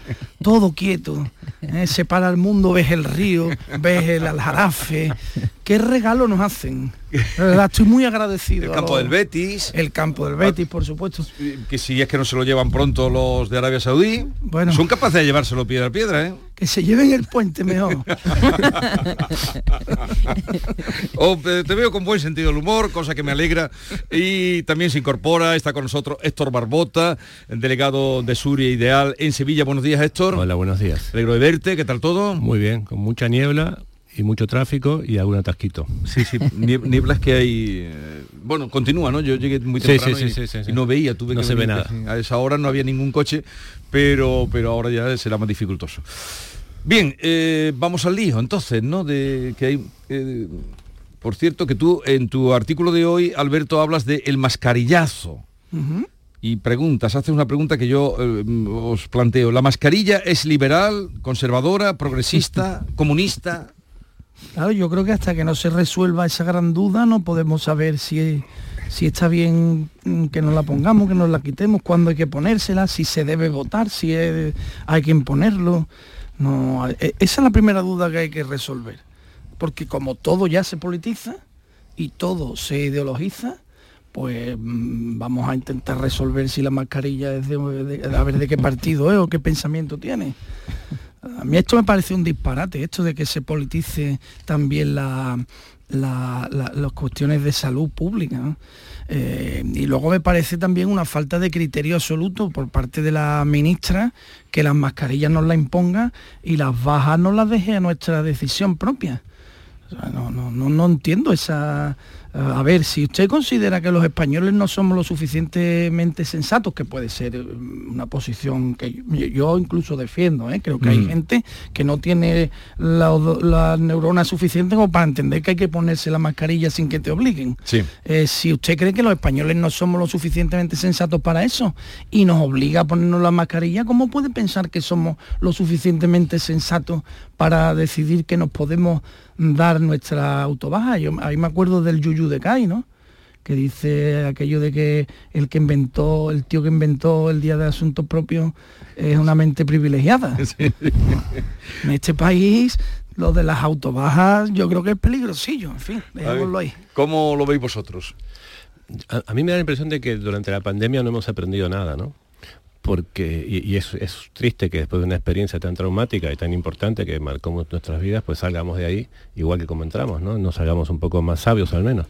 todo quieto. ¿eh? Se para el mundo, ves el río, ves el aljarafe. ¿Qué regalo nos hacen? Verdad, estoy muy agradecido. El campo los- del Betis. El campo del Betis, por supuesto. Que si es que no se lo llevan pronto los de Arabia Saudí, Bueno. son capaces de llevárselo piedra a piedra, ¿eh? Que se lleven el puente mejor. O, eh, te veo con buen sentido del humor, cosa que me alegra. Y también se incorpora, está con nosotros Héctor Barbota, el delegado de Suria Ideal en Sevilla. Buenos días, Héctor. Hola, buenos días. Alegro de verte, ¿qué tal todo? Muy bien, con mucha niebla y mucho tráfico y algún atasquito. Sí, sí, nie- nieblas que hay... eh, bueno, continúa, ¿no? Yo llegué muy Sí, temprano sí, y, sí, sí, sí, sí. y no veía, tuve No que se ve nada. A esa hora no había ningún coche, pero, pero ahora ya será más dificultoso. Bien, eh, vamos al lío entonces, ¿no? De que hay... eh, por cierto, que tú en tu artículo de hoy, Alberto, hablas de el mascarillazo. Y preguntas, haces una pregunta que yo eh, os planteo. ¿La mascarilla es liberal, conservadora, progresista, comunista? Claro, yo creo que hasta que no se resuelva esa gran duda no podemos saber si, si está bien que nos la pongamos, que nos la quitemos, cuándo hay que ponérsela, si se debe votar, si es- hay que imponerlo. No, e- esa es la primera duda que hay que resolver. Porque como todo ya se politiza y todo se ideologiza, pues mm, vamos a intentar resolver si la mascarilla es de, de- a ver de qué partido es o qué pensamiento tiene. A mí esto me parece un disparate, esto de que se politice también la, la- la- las cuestiones de salud pública. Eh, y luego me parece también una falta de criterio absoluto por parte de la ministra que las mascarillas nos las imponga y las bajas nos las deje a nuestra decisión propia. No, no, no, no entiendo esa... A ver, si usted considera que los españoles no somos lo suficientemente sensatos, que puede ser eh, una posición que yo, incluso defiendo, ¿eh? creo que hay Mm. gente que no tiene la- las neuronas suficientes como para entender que hay que ponerse la mascarilla sin que te obliguen. Sí. Eh, si usted cree que los españoles no somos lo suficientemente sensatos para eso y nos obliga a ponernos la mascarilla, ¿cómo puede pensar que somos lo suficientemente sensatos para decidir que nos podemos dar nuestra autobaja? Yo ahí me acuerdo del Yuyu de Kai, ¿no? que dice aquello de que el que inventó, el tío que inventó el Día de Asuntos Propios es una mente privilegiada. En este país, lo de las autobajas, yo creo que es peligrosillo, en fin, dejémoslo ahí. ¿Cómo lo veis vosotros? A, a mí me da la impresión de que durante la pandemia no hemos aprendido nada, ¿no? Porque, y, y es, es triste que después de una experiencia tan traumática y tan importante que marcó nuestras vidas, pues salgamos de ahí igual que como entramos, ¿no? Nos salgamos un poco más sabios al menos.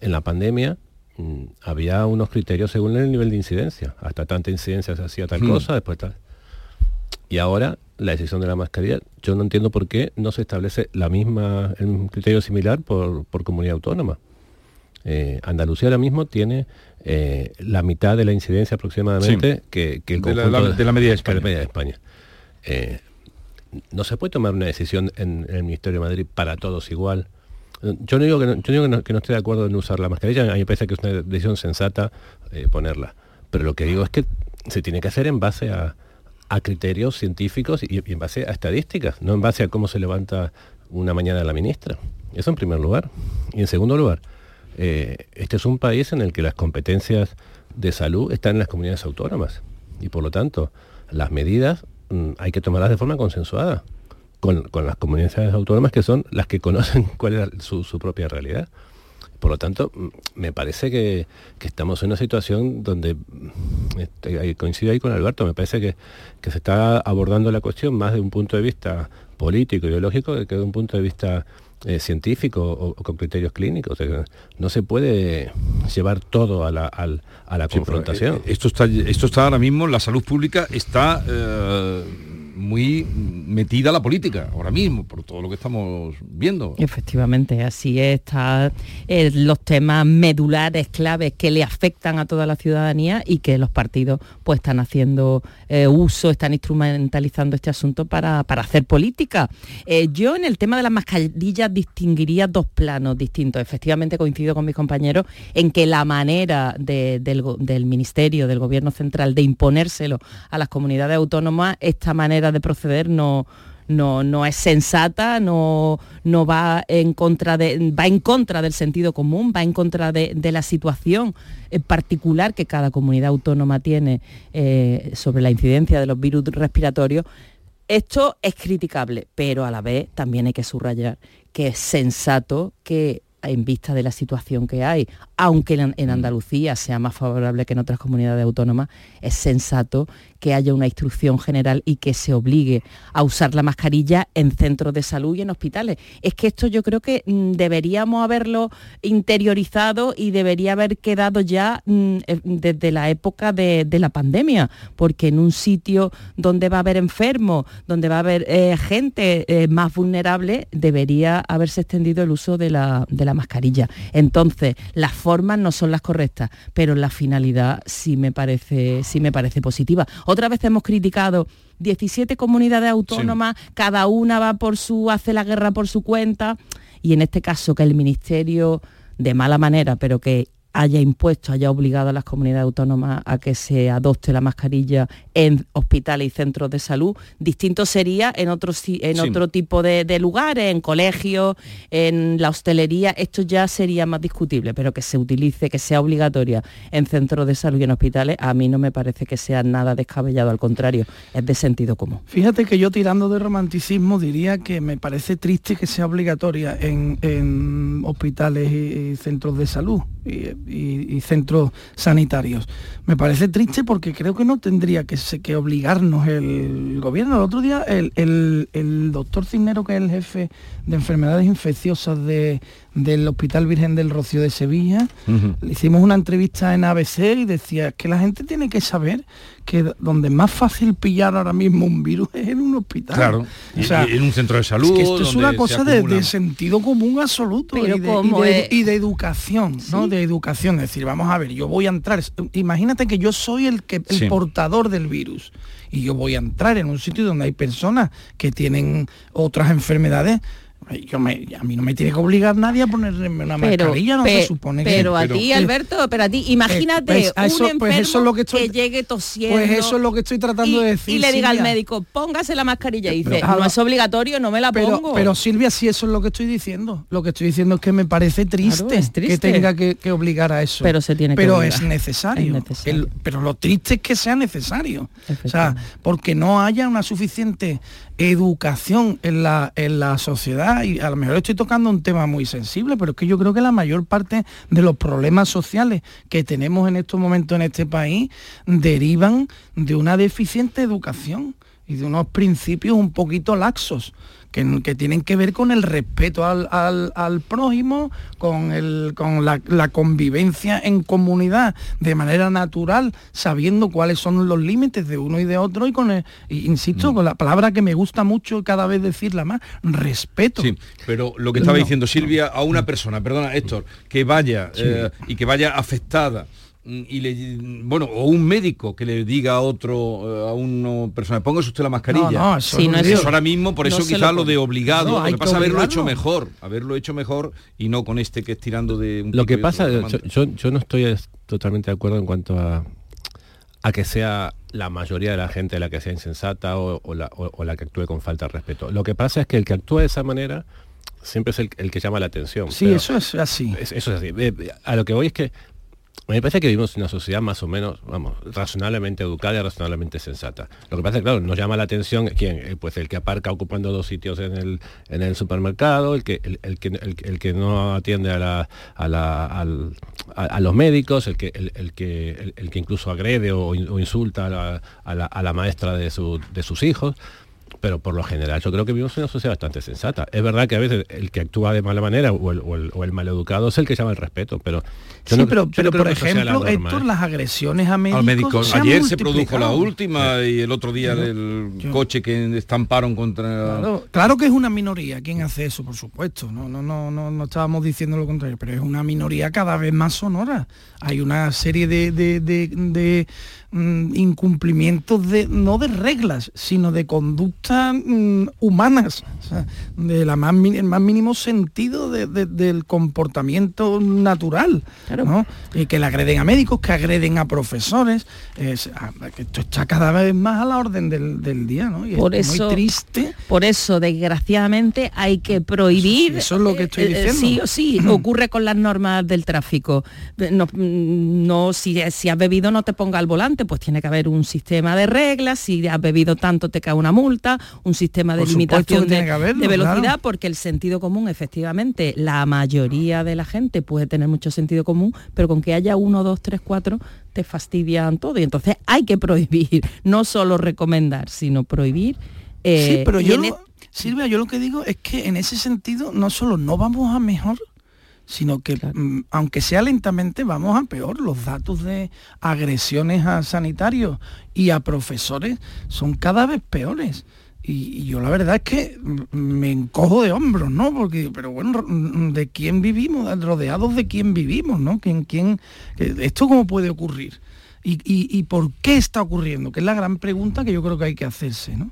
En la pandemia mm, había unos criterios según el nivel de incidencia. Hasta tanta incidencia se hacía tal Hmm. cosa, después tal. Y ahora la decisión de la mascarilla, yo no entiendo por qué no se establece la misma, el criterio similar por, por comunidad autónoma. Eh, Andalucía ahora mismo tiene eh, la mitad de la incidencia aproximadamente Sí. que, que el De la- de la media de media España. Eh, no se puede tomar una decisión en, en el Ministerio de Madrid para todos igual. Yo no digo que no, yo digo que no, que no estoy de acuerdo en usar la mascarilla, a mí me parece que es una decisión sensata ponerla. Pero lo que digo es que se tiene que hacer en base a, a criterios científicos y, y en base a estadísticas, no en base a cómo se levanta una mañana la ministra. Eso en primer lugar. Y en segundo lugar, eh, este es un país en el que las competencias de salud están en las comunidades autónomas. Y por lo tanto, las medidas mm, hay que tomarlas de forma consensuada con, las comunidades autónomas que son las que conocen cuál es su, propia realidad. Por lo tanto, mm, me parece que, estamos en una situación donde, mm, este, coincido ahí con Alberto, me parece que, que se está abordando la cuestión más de un punto de vista político, ideológico, que de un punto de vista eh, científico o, o con criterios clínicos. O sea, no se puede llevar todo a la, al- a la confrontación. eh, esto está esto está ahora mismo la salud pública está eh, muy metida la política ahora mismo, por todo lo que estamos viendo. Efectivamente, así está eh, los temas medulares, claves que le afectan a toda la ciudadanía y que los partidos pues están haciendo eh, uso, están instrumentalizando este asunto para, para hacer política. Eh, yo en el tema de las mascarillas distinguiría dos planos distintos. Efectivamente coincido con mis compañeros en que la manera del Ministerio, del Gobierno Central, de imponérselo a las comunidades autónomas, esta manera de proceder no, no, no es sensata, no, no va en contra de, va en contra del sentido común, va en contra de, la situación particular que cada comunidad autónoma tiene eh, sobre la incidencia de los virus respiratorios. Esto es criticable, pero a la vez también hay que subrayar que es sensato que en vista de la situación que hay, aunque en, en Andalucía sea más favorable que en otras comunidades autónomas, es sensato que haya una instrucción general y que se obligue a usar la mascarilla en centros de salud y en hospitales. Es que esto yo creo que mm, deberíamos haberlo interiorizado y debería haber quedado ya mm, eh, desde la época de, de la pandemia, porque en un sitio donde va a haber enfermos, donde va a haber eh, gente eh, más vulnerable, debería haberse extendido el uso de la, de la mascarilla. Entonces, las formas no son las correctas, pero la finalidad sí me parece, sí me parece positiva. Otra vez hemos criticado 17 comunidades autónomas, cada una va por su, hace la guerra por su cuenta, y en este caso que el Ministerio, de mala manera, pero que haya impuesto, haya obligado a las comunidades autónomas a que se adopte la mascarilla en hospitales y centros de salud. Distinto sería en otro, en Sí. otro tipo de, de lugares, en colegios, en la hostelería, esto ya sería más discutible, pero que se utilice, que sea obligatoria en centros de salud y en hospitales, a mí no me parece que sea nada descabellado, al contrario, es de sentido común. Fíjate que yo tirando de romanticismo diría que me parece triste que sea obligatoria en, en hospitales y, y centros de salud y, y- centros sanitarios. Me parece triste porque creo que no tendría que, que obligarnos el gobierno. El otro día el, el- el doctor Cisnero, que es el jefe de enfermedades infecciosas de- del Hospital Virgen del Rocío de Sevilla, le hicimos una entrevista en ABC y decía que la gente tiene que saber que donde es más fácil pillar ahora mismo un virus es en un hospital. Claro, O y- sea, y en un centro de es salud. que esto es una cosa de, sentido común absoluto Pero y, de, como y de- es- y de educación, ¿no? De educación. Es decir, vamos a ver, yo voy a entrar. Imagínate que yo soy el que el Sí. portador del virus y yo voy a entrar en un sitio donde hay personas que tienen otras enfermedades. Ay, yo me- a mí no me tiene que obligar nadie a ponerme una Pero, mascarilla, no pe- se supone que... pero a ti, Alberto, pero a ti, imagínate pues, a eso- un enfermo pues eso es lo que estoy- llegue tosiendo Pues eso es lo que estoy tratando y, de decir. y le diga al médico, póngase la mascarilla y Pero, dice, no es obligatorio, no me la pero, pongo. pero Silvia, si eso es lo que estoy diciendo. Lo que estoy diciendo es que me parece triste, es triste. que tenga que, que obligar a eso. Pero se tiene que Pero obligar. es necesario. Es necesario. El- pero lo triste es que sea necesario. O sea, porque no haya una suficiente educación en la, en la sociedad y a lo mejor estoy tocando un tema muy sensible, pero es que yo creo que la mayor parte de los problemas sociales que tenemos en estos momentos en este país derivan de una deficiente educación y de unos principios un poquito laxos que, que tienen que ver con el respeto al, al- al prójimo, con, el, con la, la convivencia en comunidad de manera natural, sabiendo cuáles son los límites de uno y de otro y con el, insisto, con la palabra que me gusta mucho cada vez decirla más, respeto. Sí, pero lo que estaba No. diciendo Silvia, a una persona, perdona Héctor, que vaya Sí. eh, y que vaya afectada mm, y le bueno o un médico que le diga a otro eh, a una persona póngase usted la mascarilla No, no, eso Sí, no es- eso ahora mismo por eso quizás lo lo, de obligado No, lo hay que que pasa haberlo hecho mejor haberlo hecho mejor y no con este que es tirando de un Lo que pasa, yo, otro. yo- yo no estoy es- totalmente de acuerdo en cuanto a, a que sea la mayoría de la gente la que sea insensata o, o la, o- o la que actúe con falta de respeto. Lo que pasa es que el que actúa de esa manera siempre es el, el que llama la atención. Sí, eso es así. es- eso es así. Eh, A lo que voy es que me parece que vivimos en una sociedad más o menos, vamos, razonablemente educada y razonablemente sensata. Lo que pasa es que, claro, nos llama la atención quién, Eh, pues el que aparca ocupando dos sitios en el, en el supermercado, el que, el, que, el, que no atiende a, la, a, la- a- los médicos, el que, el, que, el, que incluso agrede o, o insulta a la- a la maestra de, su- de sus hijos. Pero por lo general yo creo que vivimos en una sociedad bastante sensata. Es verdad que a veces el que actúa de mala manera o el, o el, o el maleducado es el que llama el respeto, pero yo sí, no- pero, yo pero no por la ejemplo, Héctor, ¿eh? las agresiones a médicos, al médico. se Ayer se produjo la última y el otro día el coche que estamparon contra... Claro, claro que es una minoría quien hace eso, por supuesto. No, no, no, no, no estábamos diciendo lo contrario, pero es una minoría cada vez más sonora. Hay una serie de, de- de- de, mm, incumplimientos de no de reglas, sino de conductas mm, humanas, o sea, de la más, el más mínimo sentido de- de- del comportamiento natural, ¿no? Y que le agreden a médicos, que agreden a profesores, es- a- que esto está cada vez más a la orden del, del día, ¿no? Y por es eso, muy triste. Por eso, desgraciadamente, hay que prohibir. Eso es lo que estoy eh, eh, diciendo. Sí, o sí, ocurre con las normas del tráfico. No, mm, no si, si has bebido no te ponga al volante, pues tiene que haber un sistema de reglas. Si has bebido tanto te cae una multa, un sistema de Por limitación de, que haberlo, de velocidad, claro. porque el sentido común, efectivamente, la mayoría de la gente puede tener mucho sentido común, pero con que haya uno, dos, tres, cuatro, te fastidian todo. Y entonces hay que prohibir, no solo recomendar, sino prohibir. eh, sí, pero y yo, lo- Silvia, yo lo que digo es que en ese sentido no solo no vamos a mejor, sino que mm, aunque sea lentamente vamos a peor. Los datos de agresiones a sanitarios y a profesores son cada vez peores. Y, y yo la verdad es que mm, me encojo de hombros, ¿no? Porque, pero bueno, mm, ¿de quién vivimos? ¿Rodeados de quién vivimos, no? ¿Quién, quién, ¿Esto cómo puede ocurrir? ¿Y, y, y por qué está ocurriendo? Que es la gran pregunta que yo creo que hay que hacerse, ¿no?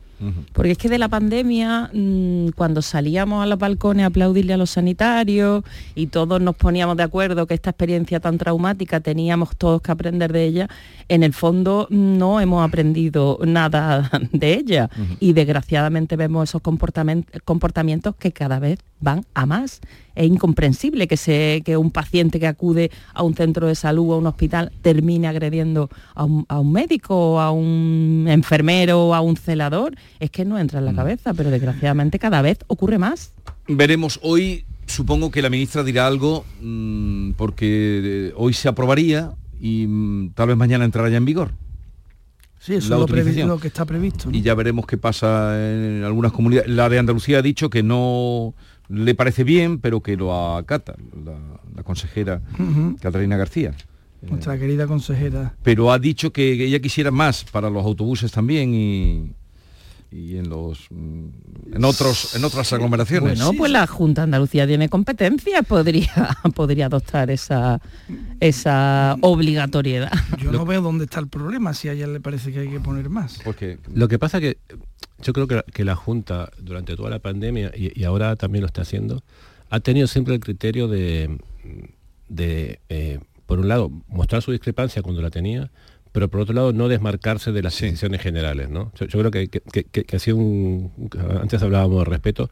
Porque es que de la pandemia, mm, cuando salíamos a los balcones a aplaudirle a los sanitarios y todos nos poníamos de acuerdo que esta experiencia tan traumática teníamos todos que aprender de ella, en el fondo no hemos aprendido nada de ella. Y desgraciadamente vemos esos comportamientos que cada vez van a más. Es incomprensible que, se, que un paciente que acude a un centro de salud o a un hospital termine agrediendo a un, a un médico, o a un enfermero o a un celador. Es que no entra en la cabeza, pero desgraciadamente cada vez ocurre más. Veremos hoy, supongo que la ministra dirá algo, mm, porque eh, hoy se aprobaría y mm, tal vez mañana entrará ya en vigor. Sí, eso La es lo, lo que está previsto. ¿no? Y ya veremos qué pasa en algunas comunidades. La de Andalucía ha dicho que no le parece bien, pero que lo acata la, la consejera Ujú. Catalina García. Nuestra querida consejera. Pero ha dicho que ella quisiera más para los autobuses también y, y en los mm, en otros en otras aglomeraciones. Bueno, pues la Junta de Andalucía tiene competencia, podría, podría adoptar esa, esa obligatoriedad. Yo no veo dónde está el problema si a ella le parece que hay que poner más. Porque Lo que pasa que yo creo que, que la Junta durante toda la pandemia y, y ahora también lo está haciendo, ha tenido siempre el criterio de, de eh, por un lado, mostrar su discrepancia cuando la tenía, pero por otro lado no desmarcarse de las decisiones generales. ¿no? Yo, yo creo que, que- que- que ha sido un, antes hablábamos de respeto,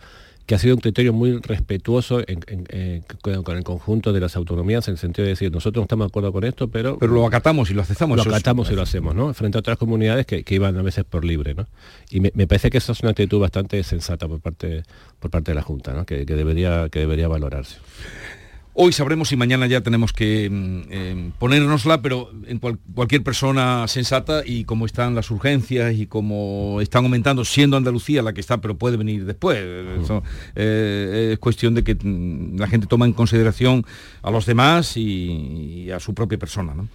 que ha sido un criterio muy respetuoso en- en- eh, con, el conjunto de las autonomías, en el sentido de decir, nosotros no estamos de acuerdo con esto, pero... Pero lo acatamos y lo aceptamos. Lo es- acatamos y lo hacemos, ¿no? Frente a otras comunidades que, que iban a veces por libre, ¿no? Y me, me parece que esa es una actitud bastante sensata por parte, por parte de la Junta, ¿no? Que, que debería, que debería valorarse. Hoy sabremos si mañana ya tenemos que eh, ponérnosla, pero en cual- cualquier persona sensata y como están las urgencias y como están aumentando, siendo Andalucía la que está, pero puede venir después. Eso, eh, es cuestión de que mm, la gente toma en consideración a los demás y, y a su propia persona. ¿no?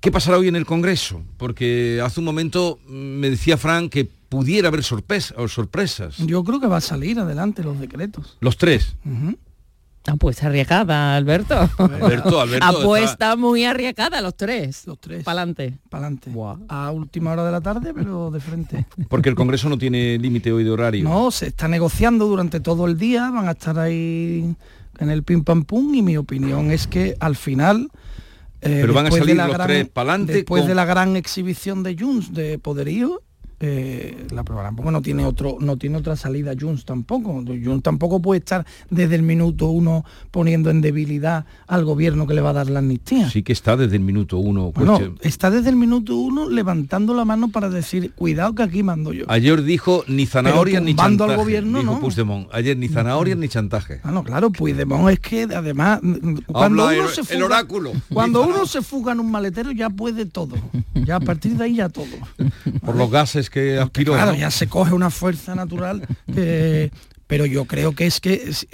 ¿Qué pasará hoy en el Congreso? Porque hace un momento mm, me decía Frank que pudiera haber sorpresa- o sorpresas. Yo creo que va a salir adelante los decretos. Los tres. Apuesta arriesgada, Alberto. Alberto, Alberto, Apuesta muy arriesgada, los tres. Los tres. Pa'lante. Pa'lante. A última hora de la tarde, pero de frente. Porque el Congreso no tiene límite hoy de horario. No, se está negociando durante todo el día, van a estar ahí en el pim pam pum y mi opinión es que al final... eh, Pero van a después de salir la los gran- tres pa'lante Después con- de la gran exhibición de Junts de poderío, eh, la aprobarán, porque no tiene otro, no tiene otra salida Junts tampoco. Junts tampoco puede estar desde el minuto uno poniendo en debilidad al gobierno que le va a dar la amnistía. Sí que está desde el minuto uno. Bueno, cuestión- está desde el minuto uno levantando la mano para decir, cuidado que aquí mando yo. Ayer dijo ni zanahorias ni tumbando al chantaje. gobierno, dijo no. Puigdemont. Ayer ni zanahorias ni chantaje. Ah, no, claro, Puigdemont es que además mm, cuando Habla uno el- se el fuga, oráculo. cuando uno se fuga en un maletero ya puede todo. Ya a partir de ahí ya todo. Por los gases naturales que aspiró. Claro, ¿no? ya se coge una fuerza natural. eh, pero yo creo que es que es-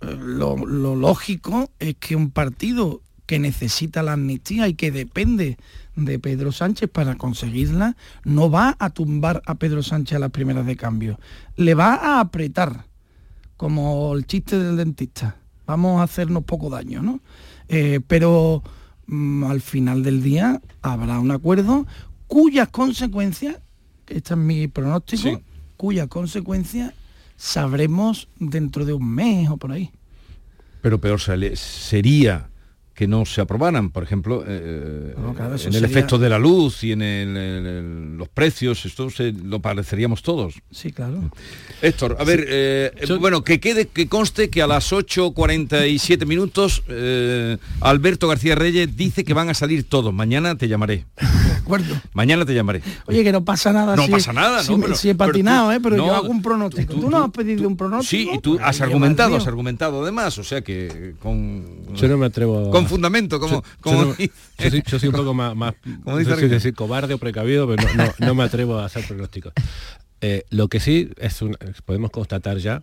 lo, lo lógico es que un partido que necesita la amnistía y que depende de Pedro Sánchez para conseguirla, no va a tumbar a Pedro Sánchez a las primeras de cambio. Le va a apretar, como el chiste del dentista. Vamos a hacernos poco daño, ¿no? Eh, pero mm, al final del día habrá un acuerdo cuyas consecuencias, este es mi pronóstico, cuyas consecuencias sabremos dentro de un mes o por ahí. Pero peor sale- sería que no se aprobaran, por ejemplo, eh, claro, eso en el sería- efecto de la luz y en el- el- el- los precios, esto se, lo pareceríamos todos. Sí, claro. Héctor, a ver, eh, bueno, que quede, que conste que a las 8.47 minutos eh, Alberto García Reyes dice que van a salir todos. Mañana te llamaré. Acuerdo. Mañana te llamaré. Oye, que no pasa nada. No si- pasa nada, si, no, pero- si he pero patinado, tú- ¿eh? pero no, yo hago un pronóstico. Tú, no has pedido un pronóstico. Sí, y tú has argumentado, has argumentado además, o sea que con... Yo no me atrevo a- Con fundamento, como... Yo- yo como no- yo, soy, yo soy un poco más, más Como no dice sé si Ricardo. decir cobarde o precavido, pero no, no- no me atrevo a hacer pronósticos. Eh, lo que sí es un- podemos constatar ya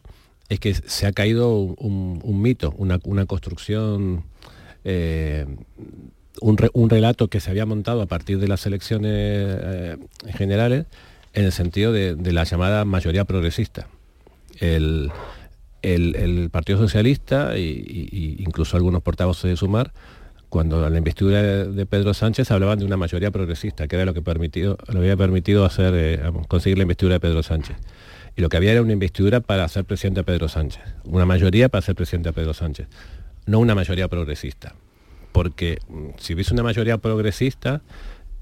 es que se ha caído un, un- un mito, una, una construcción, eh, un, un relato que se había montado a partir de las elecciones eh, generales en el sentido de, de la llamada mayoría progresista. El, el- Partido Socialista e incluso algunos portavoces de Sumar, cuando la investidura de, Pedro Sánchez hablaban de una mayoría progresista, que era lo que había permitido hacer, eh, conseguir la investidura de Pedro Sánchez. Y lo que había era una investidura para hacer presidente a Pedro Sánchez, una mayoría para hacer presidente a Pedro Sánchez, no una mayoría progresista. Porque mm, si hubiese una mayoría progresista,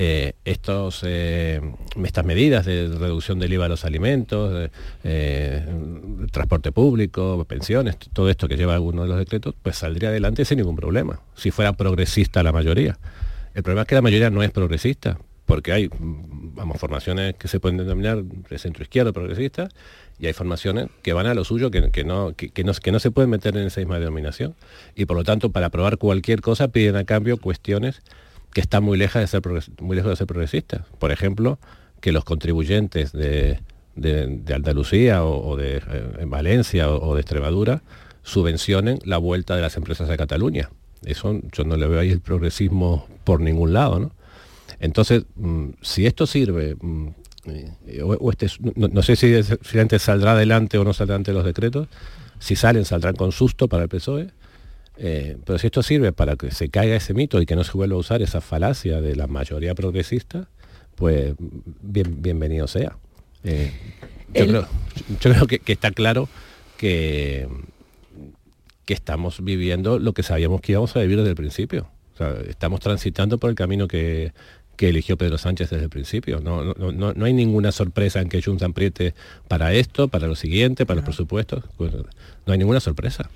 eh, eh, estas medidas de reducción del IVA a los alimentos, eh, transporte público, pensiones, todo esto que lleva alguno de los decretos, pues saldría adelante sin ningún problema, si fuera progresista la mayoría. El problema es que la mayoría no es progresista, porque hay mm, vamos, formaciones que se pueden denominar de centro izquierdo progresista y hay formaciones que van a lo suyo que, que no, que, no, se pueden meter en esa misma denominación. Y por lo tanto, para aprobar cualquier cosa piden a cambio cuestiones que están muy lejos de ser, muy lejos de ser progresistas. Por ejemplo, que los contribuyentes de, de- de Andalucía o, de eh, en Valencia o, o de Extremadura subvencionen la vuelta de las empresas a Cataluña. Eso yo no le veo ahí el progresismo por ningún lado, ¿no? Entonces, mm, si esto sirve, mm, eh, o, o este, es- no, no sé si finalmente saldrá adelante o no saldrá ante los decretos, si salen saldrán con susto para el PSOE, eh, pero si esto sirve para que se caiga ese mito y que no se vuelva a usar esa falacia de la mayoría progresista, pues bien, bienvenido sea. Eh, yo, El- creo, yo creo que, que está claro que, que estamos viviendo lo que sabíamos que íbamos a vivir desde el principio. O sea, estamos transitando por el camino que, que eligió Pedro Sánchez desde el principio. No, no, no, no hay ninguna sorpresa en que Junts apriete para esto, para lo siguiente, para los presupuestos. Pues, no hay ninguna sorpresa.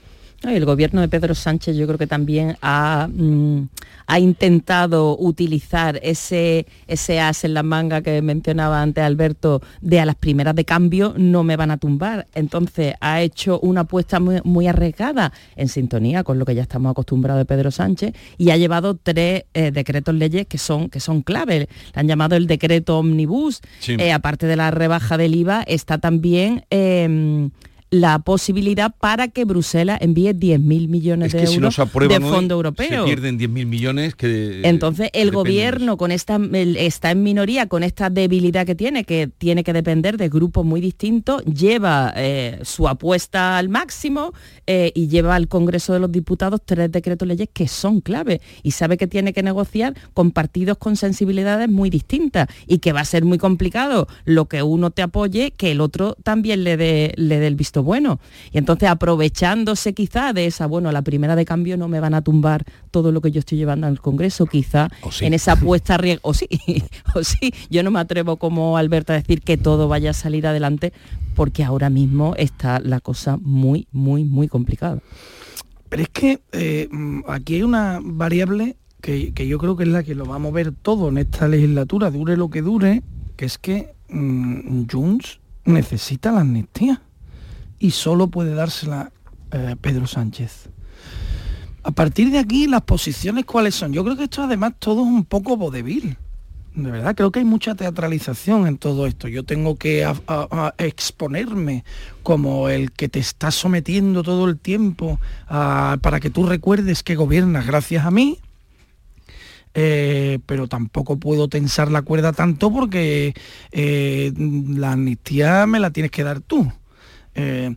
El gobierno de Pedro Sánchez yo creo que también ha, mm, ha intentado utilizar ese, ese as en la manga que mencionaba antes Alberto, de a las primeras de cambio no me van a tumbar. Entonces ha hecho una apuesta muy, muy arriesgada en sintonía con lo que ya estamos acostumbrados de Pedro Sánchez y ha llevado tres eh, decretos leyes que son, que son clave. Le han llamado el decreto omnibus. Sí. Eh, aparte de la rebaja del IVA, está también... eh, la posibilidad para que Bruselas envíe 10.000 millones Es de que si no euros se de hoy, fondo se europeo. pierden 10.000 millones que... Entonces el gobierno con esta está en minoría con esta debilidad que tiene, que tiene que depender de grupos muy distintos, lleva eh, su apuesta al máximo eh, y lleva al Congreso de los Diputados tres decretos leyes que son clave y sabe que tiene que negociar con partidos con sensibilidades muy distintas y que va a ser muy complicado lo que uno te apoye que el otro también le dé le dé el visto bueno. Y entonces aprovechándose quizá de esa, bueno, la primera de cambio no me van a tumbar todo lo que yo estoy llevando al Congreso, quizá sí. en esa apuesta a riesgo, o sí, o sí, yo no me atrevo como Alberto a decir que todo vaya a salir adelante porque ahora mismo está la cosa muy, muy, muy complicada. Pero es que eh, mm, aquí hay una variable que, que yo creo que es la que lo va a mover todo en esta legislatura, dure lo que dure, que es que mm, Junts necesita la amnistía y solo puede dársela eh, Pedro Sánchez. A partir de aquí, las posiciones cuáles son. Yo creo que esto además todo es un poco vodevil. De verdad, creo que hay mucha teatralización en todo esto. Yo tengo que exponerme como el que te está sometiendo todo el tiempo para que tú recuerdes que gobiernas gracias a mí. Eh, pero tampoco puedo tensar la cuerda tanto porque eh, la amnistía me la tienes que dar tú. Eh,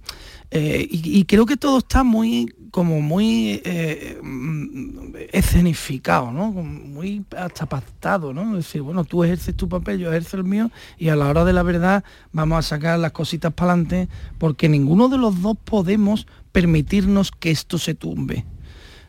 eh, y, creo que todo está muy como muy eh, mm, escenificado, ¿no? Muy hasta pactado, ¿no? Es decir, bueno, tú ejerces tu papel, yo ejerzo el mío, y a la hora de la verdad vamos a sacar las cositas para adelante, porque ninguno de los dos podemos permitirnos que esto se tumbe.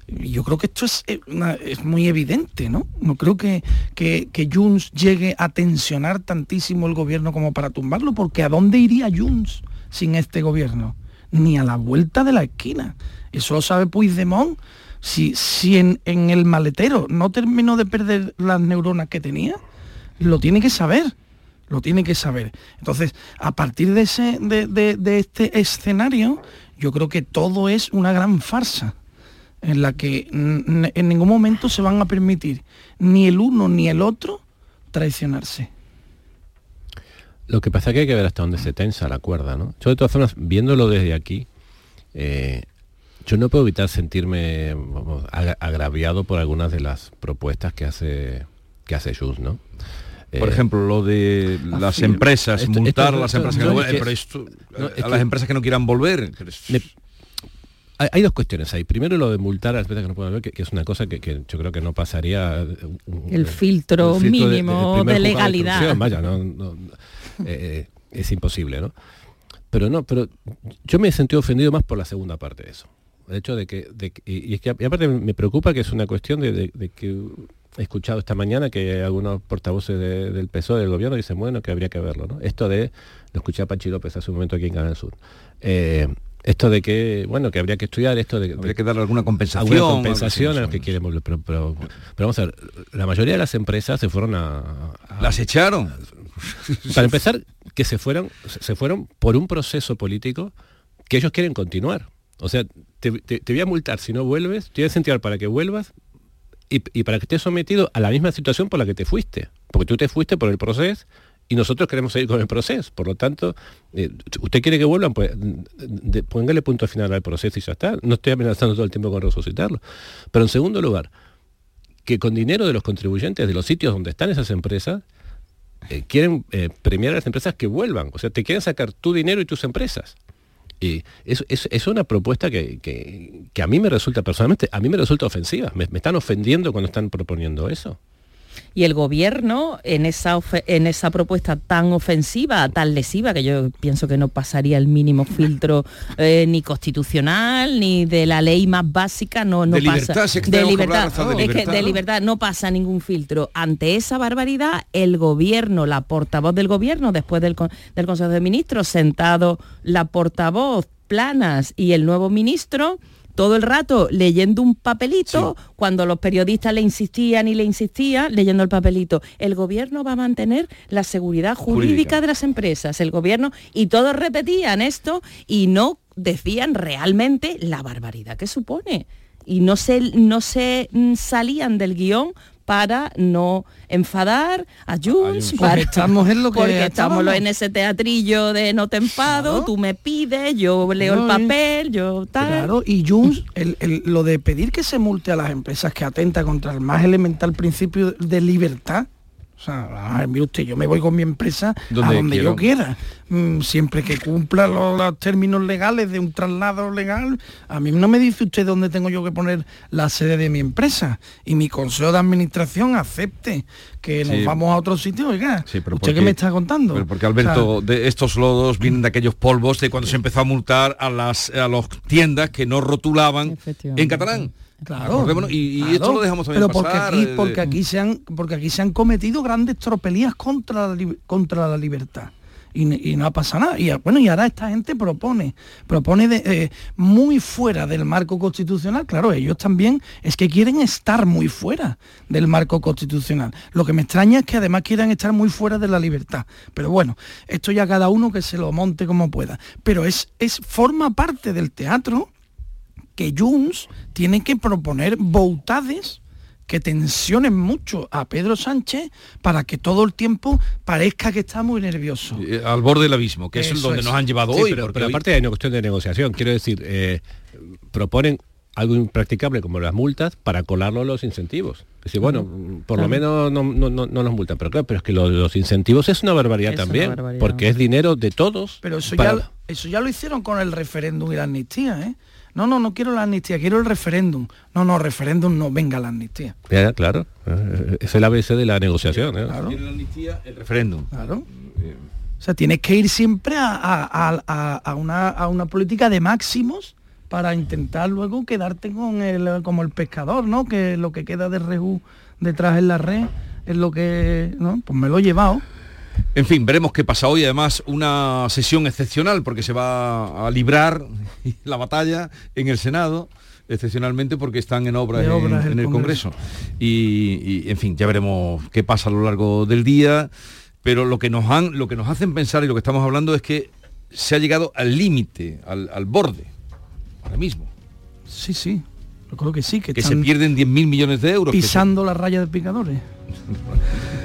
Y yo creo que esto es, es muy evidente, ¿no? No creo que, que, que Junts llegue a tensionar tantísimo el gobierno como para tumbarlo, porque ¿a dónde iría Junts sin este gobierno? Ni a la vuelta de la esquina. Eso lo sabe Puigdemont. Si, si en, en el maletero no terminó de perder las neuronas que tenía, lo tiene que saber. Lo tiene que saber. Entonces, a partir de, ese, de, de- de este escenario, yo creo que todo es una gran farsa en la que en ningún momento se van a permitir ni el uno ni el otro traicionarse. Lo que pasa es que hay que ver hasta dónde se tensa la cuerda, ¿no? Yo de todas formas, viéndolo desde aquí, eh, yo no puedo evitar sentirme vamos, agraviado por algunas de las propuestas que hace que hace Junts, ¿no? Por Eh, ejemplo, lo de las afirma- empresas, esto- multar esto- las empresas que no, pero esto- es a que- las empresas que no quieran volver. Me- hay, hay dos cuestiones ahí. Primero lo de multar a las empresas que no puedan ver, que, que es una cosa que, que yo creo que no pasaría. eh, un- El filtro un filtro mínimo de legalidad. vaya, no, no, eh, es imposible, ¿no? Pero no, pero yo me he sentido ofendido más por la segunda parte de eso. El hecho de que, de y, y es que y aparte me preocupa que es una cuestión de, de- de que he escuchado esta mañana que algunos portavoces de- del PSOE del gobierno dicen, bueno, que habría que verlo, ¿no? Esto de, lo escuché a Pachi López hace un momento aquí en Canal Sur, eh, esto de que, bueno, que habría que estudiar esto de... Habría que darle alguna compensación. Alguna compensación a los que quieren volver, pero, pero, pero vamos a ver, la mayoría de las empresas se fueron a... a- Las echaron. para empezar, que se fueron, se fueron por un proceso político que ellos quieren continuar. O sea, te, te- te voy a multar si no vuelves, te voy a incentivar para que vuelvas y, y para que estés sometido a la misma situación por la que te fuiste. Porque tú te fuiste por el proceso y nosotros queremos seguir con el proceso. Por lo tanto, eh, usted quiere que vuelvan, pues de- póngale punto final al proceso y ya está. No estoy amenazando todo el tiempo con resucitarlo. Pero en segundo lugar, que con dinero de los contribuyentes de los sitios donde están esas empresas, eh, quieren eh, premiar a las empresas que vuelvan. O sea, te quieren sacar tu dinero y tus empresas. Y es, es- una propuesta que, que- a mí me resulta, personalmente, a mí me resulta ofensiva. Me están ofendiendo cuando están proponiendo eso. Y el gobierno en esa, en esa propuesta tan ofensiva, tan lesiva, que yo pienso que no pasaría el mínimo filtro eh, ni constitucional, ni de la ley más básica, no, no De pasa. libertad, si es que de que libertad, de es que libertad, de ¿no? libertad no pasa ningún filtro. Ante esa barbaridad, el gobierno, la portavoz del gobierno, después del, del Consejo de Ministros, sentado la portavoz Planas y el nuevo ministro, todo el rato leyendo un papelito, cuando los periodistas le insistían y le insistían, leyendo el papelito. El gobierno va a mantener la seguridad jurídica, Jurídica. de las empresas, el gobierno, y todos repetían esto y no decían realmente la barbaridad que supone. Y no se, no se mm, salían del guion para no enfadar a Junts, para- estamos en lo que porque estamos estábamos. en ese teatrillo de no te enfado, tú me pides, yo leo No, el papel, yo tal. Claro, y Junts, el- el- lo de pedir que se multe a las empresas que atenta contra el más elemental principio de libertad. O sea, mire usted, yo me voy con mi empresa Donde a donde quiero. yo quiera. Mm, siempre que cumpla los, los términos legales de un traslado legal, a mí no me dice usted dónde tengo yo que poner la sede de mi empresa. Y mi consejo de administración acepte que nos vamos a otro sitio, oiga. Sí, pero ¿Usted qué porque- me está contando? Pero porque O sea, Alberto, de estos lodos vienen de aquellos polvos de cuando se empezó a multar a las a las tiendas que no rotulaban en catalán. Claro, y, y claro. esto lo dejamos también Pero porque pasar. aquí, eh, porque aquí se han, porque aquí se han cometido grandes tropelías contra la, contra la libertad. Y, y no pasa nada. Y a- bueno, y ahora esta gente propone, propone de, eh, muy fuera del marco constitucional. Claro, ellos también es que quieren estar muy fuera del marco constitucional. Lo que me extraña es que además quieran estar muy fuera de la libertad. Pero bueno, esto ya cada uno que se lo monte como pueda. Pero es, es forma parte del teatro que Junts tiene que proponer boutades que tensionen mucho a Pedro Sánchez para que todo el tiempo parezca que está muy nervioso. Eh, Al borde del abismo, que es donde es. nos han llevado Sí, hoy. pero, porque pero hoy- aparte hay una cuestión de negociación. Quiero decir, eh, proponen algo impracticable como las multas para colarlo los incentivos. Es decir, bueno, por lo menos no, no, no, no nos multan, pero claro, pero es que lo los incentivos es una barbaridad Es una también, barbaridad. porque es dinero de todos. Pero eso para- ya, eso ya lo hicieron con el referéndum y la amnistía, ¿eh? No, no, no quiero la amnistía, quiero el referéndum. No, no, referéndum no, venga la amnistía. Ya, claro, eh, es el ABC de la negociación. ¿eh? el referéndum. Claro. O sea, tienes que ir siempre a, a- a- a- a una, a una política de máximos para intentar luego quedarte con el como el pescador, ¿no? Que lo que queda de rehú detrás en la red es lo que, ¿no? Pues me lo he llevado. En fin, veremos qué pasa hoy. Además, una sesión excepcional porque se va a librar la batalla en el Senado, excepcionalmente porque están en obras, en- obras en, el el Congreso. Congreso. Y, y, en fin, ya veremos qué pasa a lo largo del día. Pero lo que nos han, lo que nos hacen pensar y lo que estamos hablando es que se ha llegado al límite, al, al borde, ahora mismo. Sí, sí. Yo creo que sí, que, Que se pierden 10.000 millones de euros. se- pisando la raya de picadores.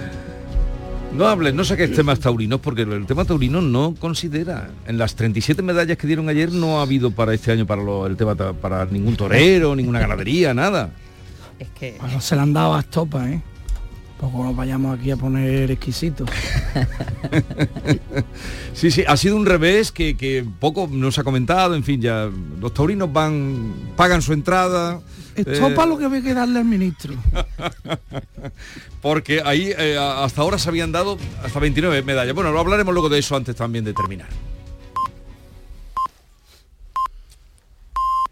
No hables, no saques temas taurinos porque el tema taurino no considera. En las 37 medallas que dieron ayer no ha habido para este año para lo- el tema para ningún torero, ninguna ganadería, nada. Es que Bueno, se le han dado a estopa, ¿eh? Poco nos vayamos aquí a poner exquisitos. Sí, sí, ha sido un revés que, que poco nos ha comentado, en fin, ya los taurinos van, pagan su entrada. Estopa eh, lo que había que darle al ministro. porque ahí eh, hasta ahora se habían dado hasta 29 medallas. Bueno, lo hablaremos luego de eso antes también de terminar.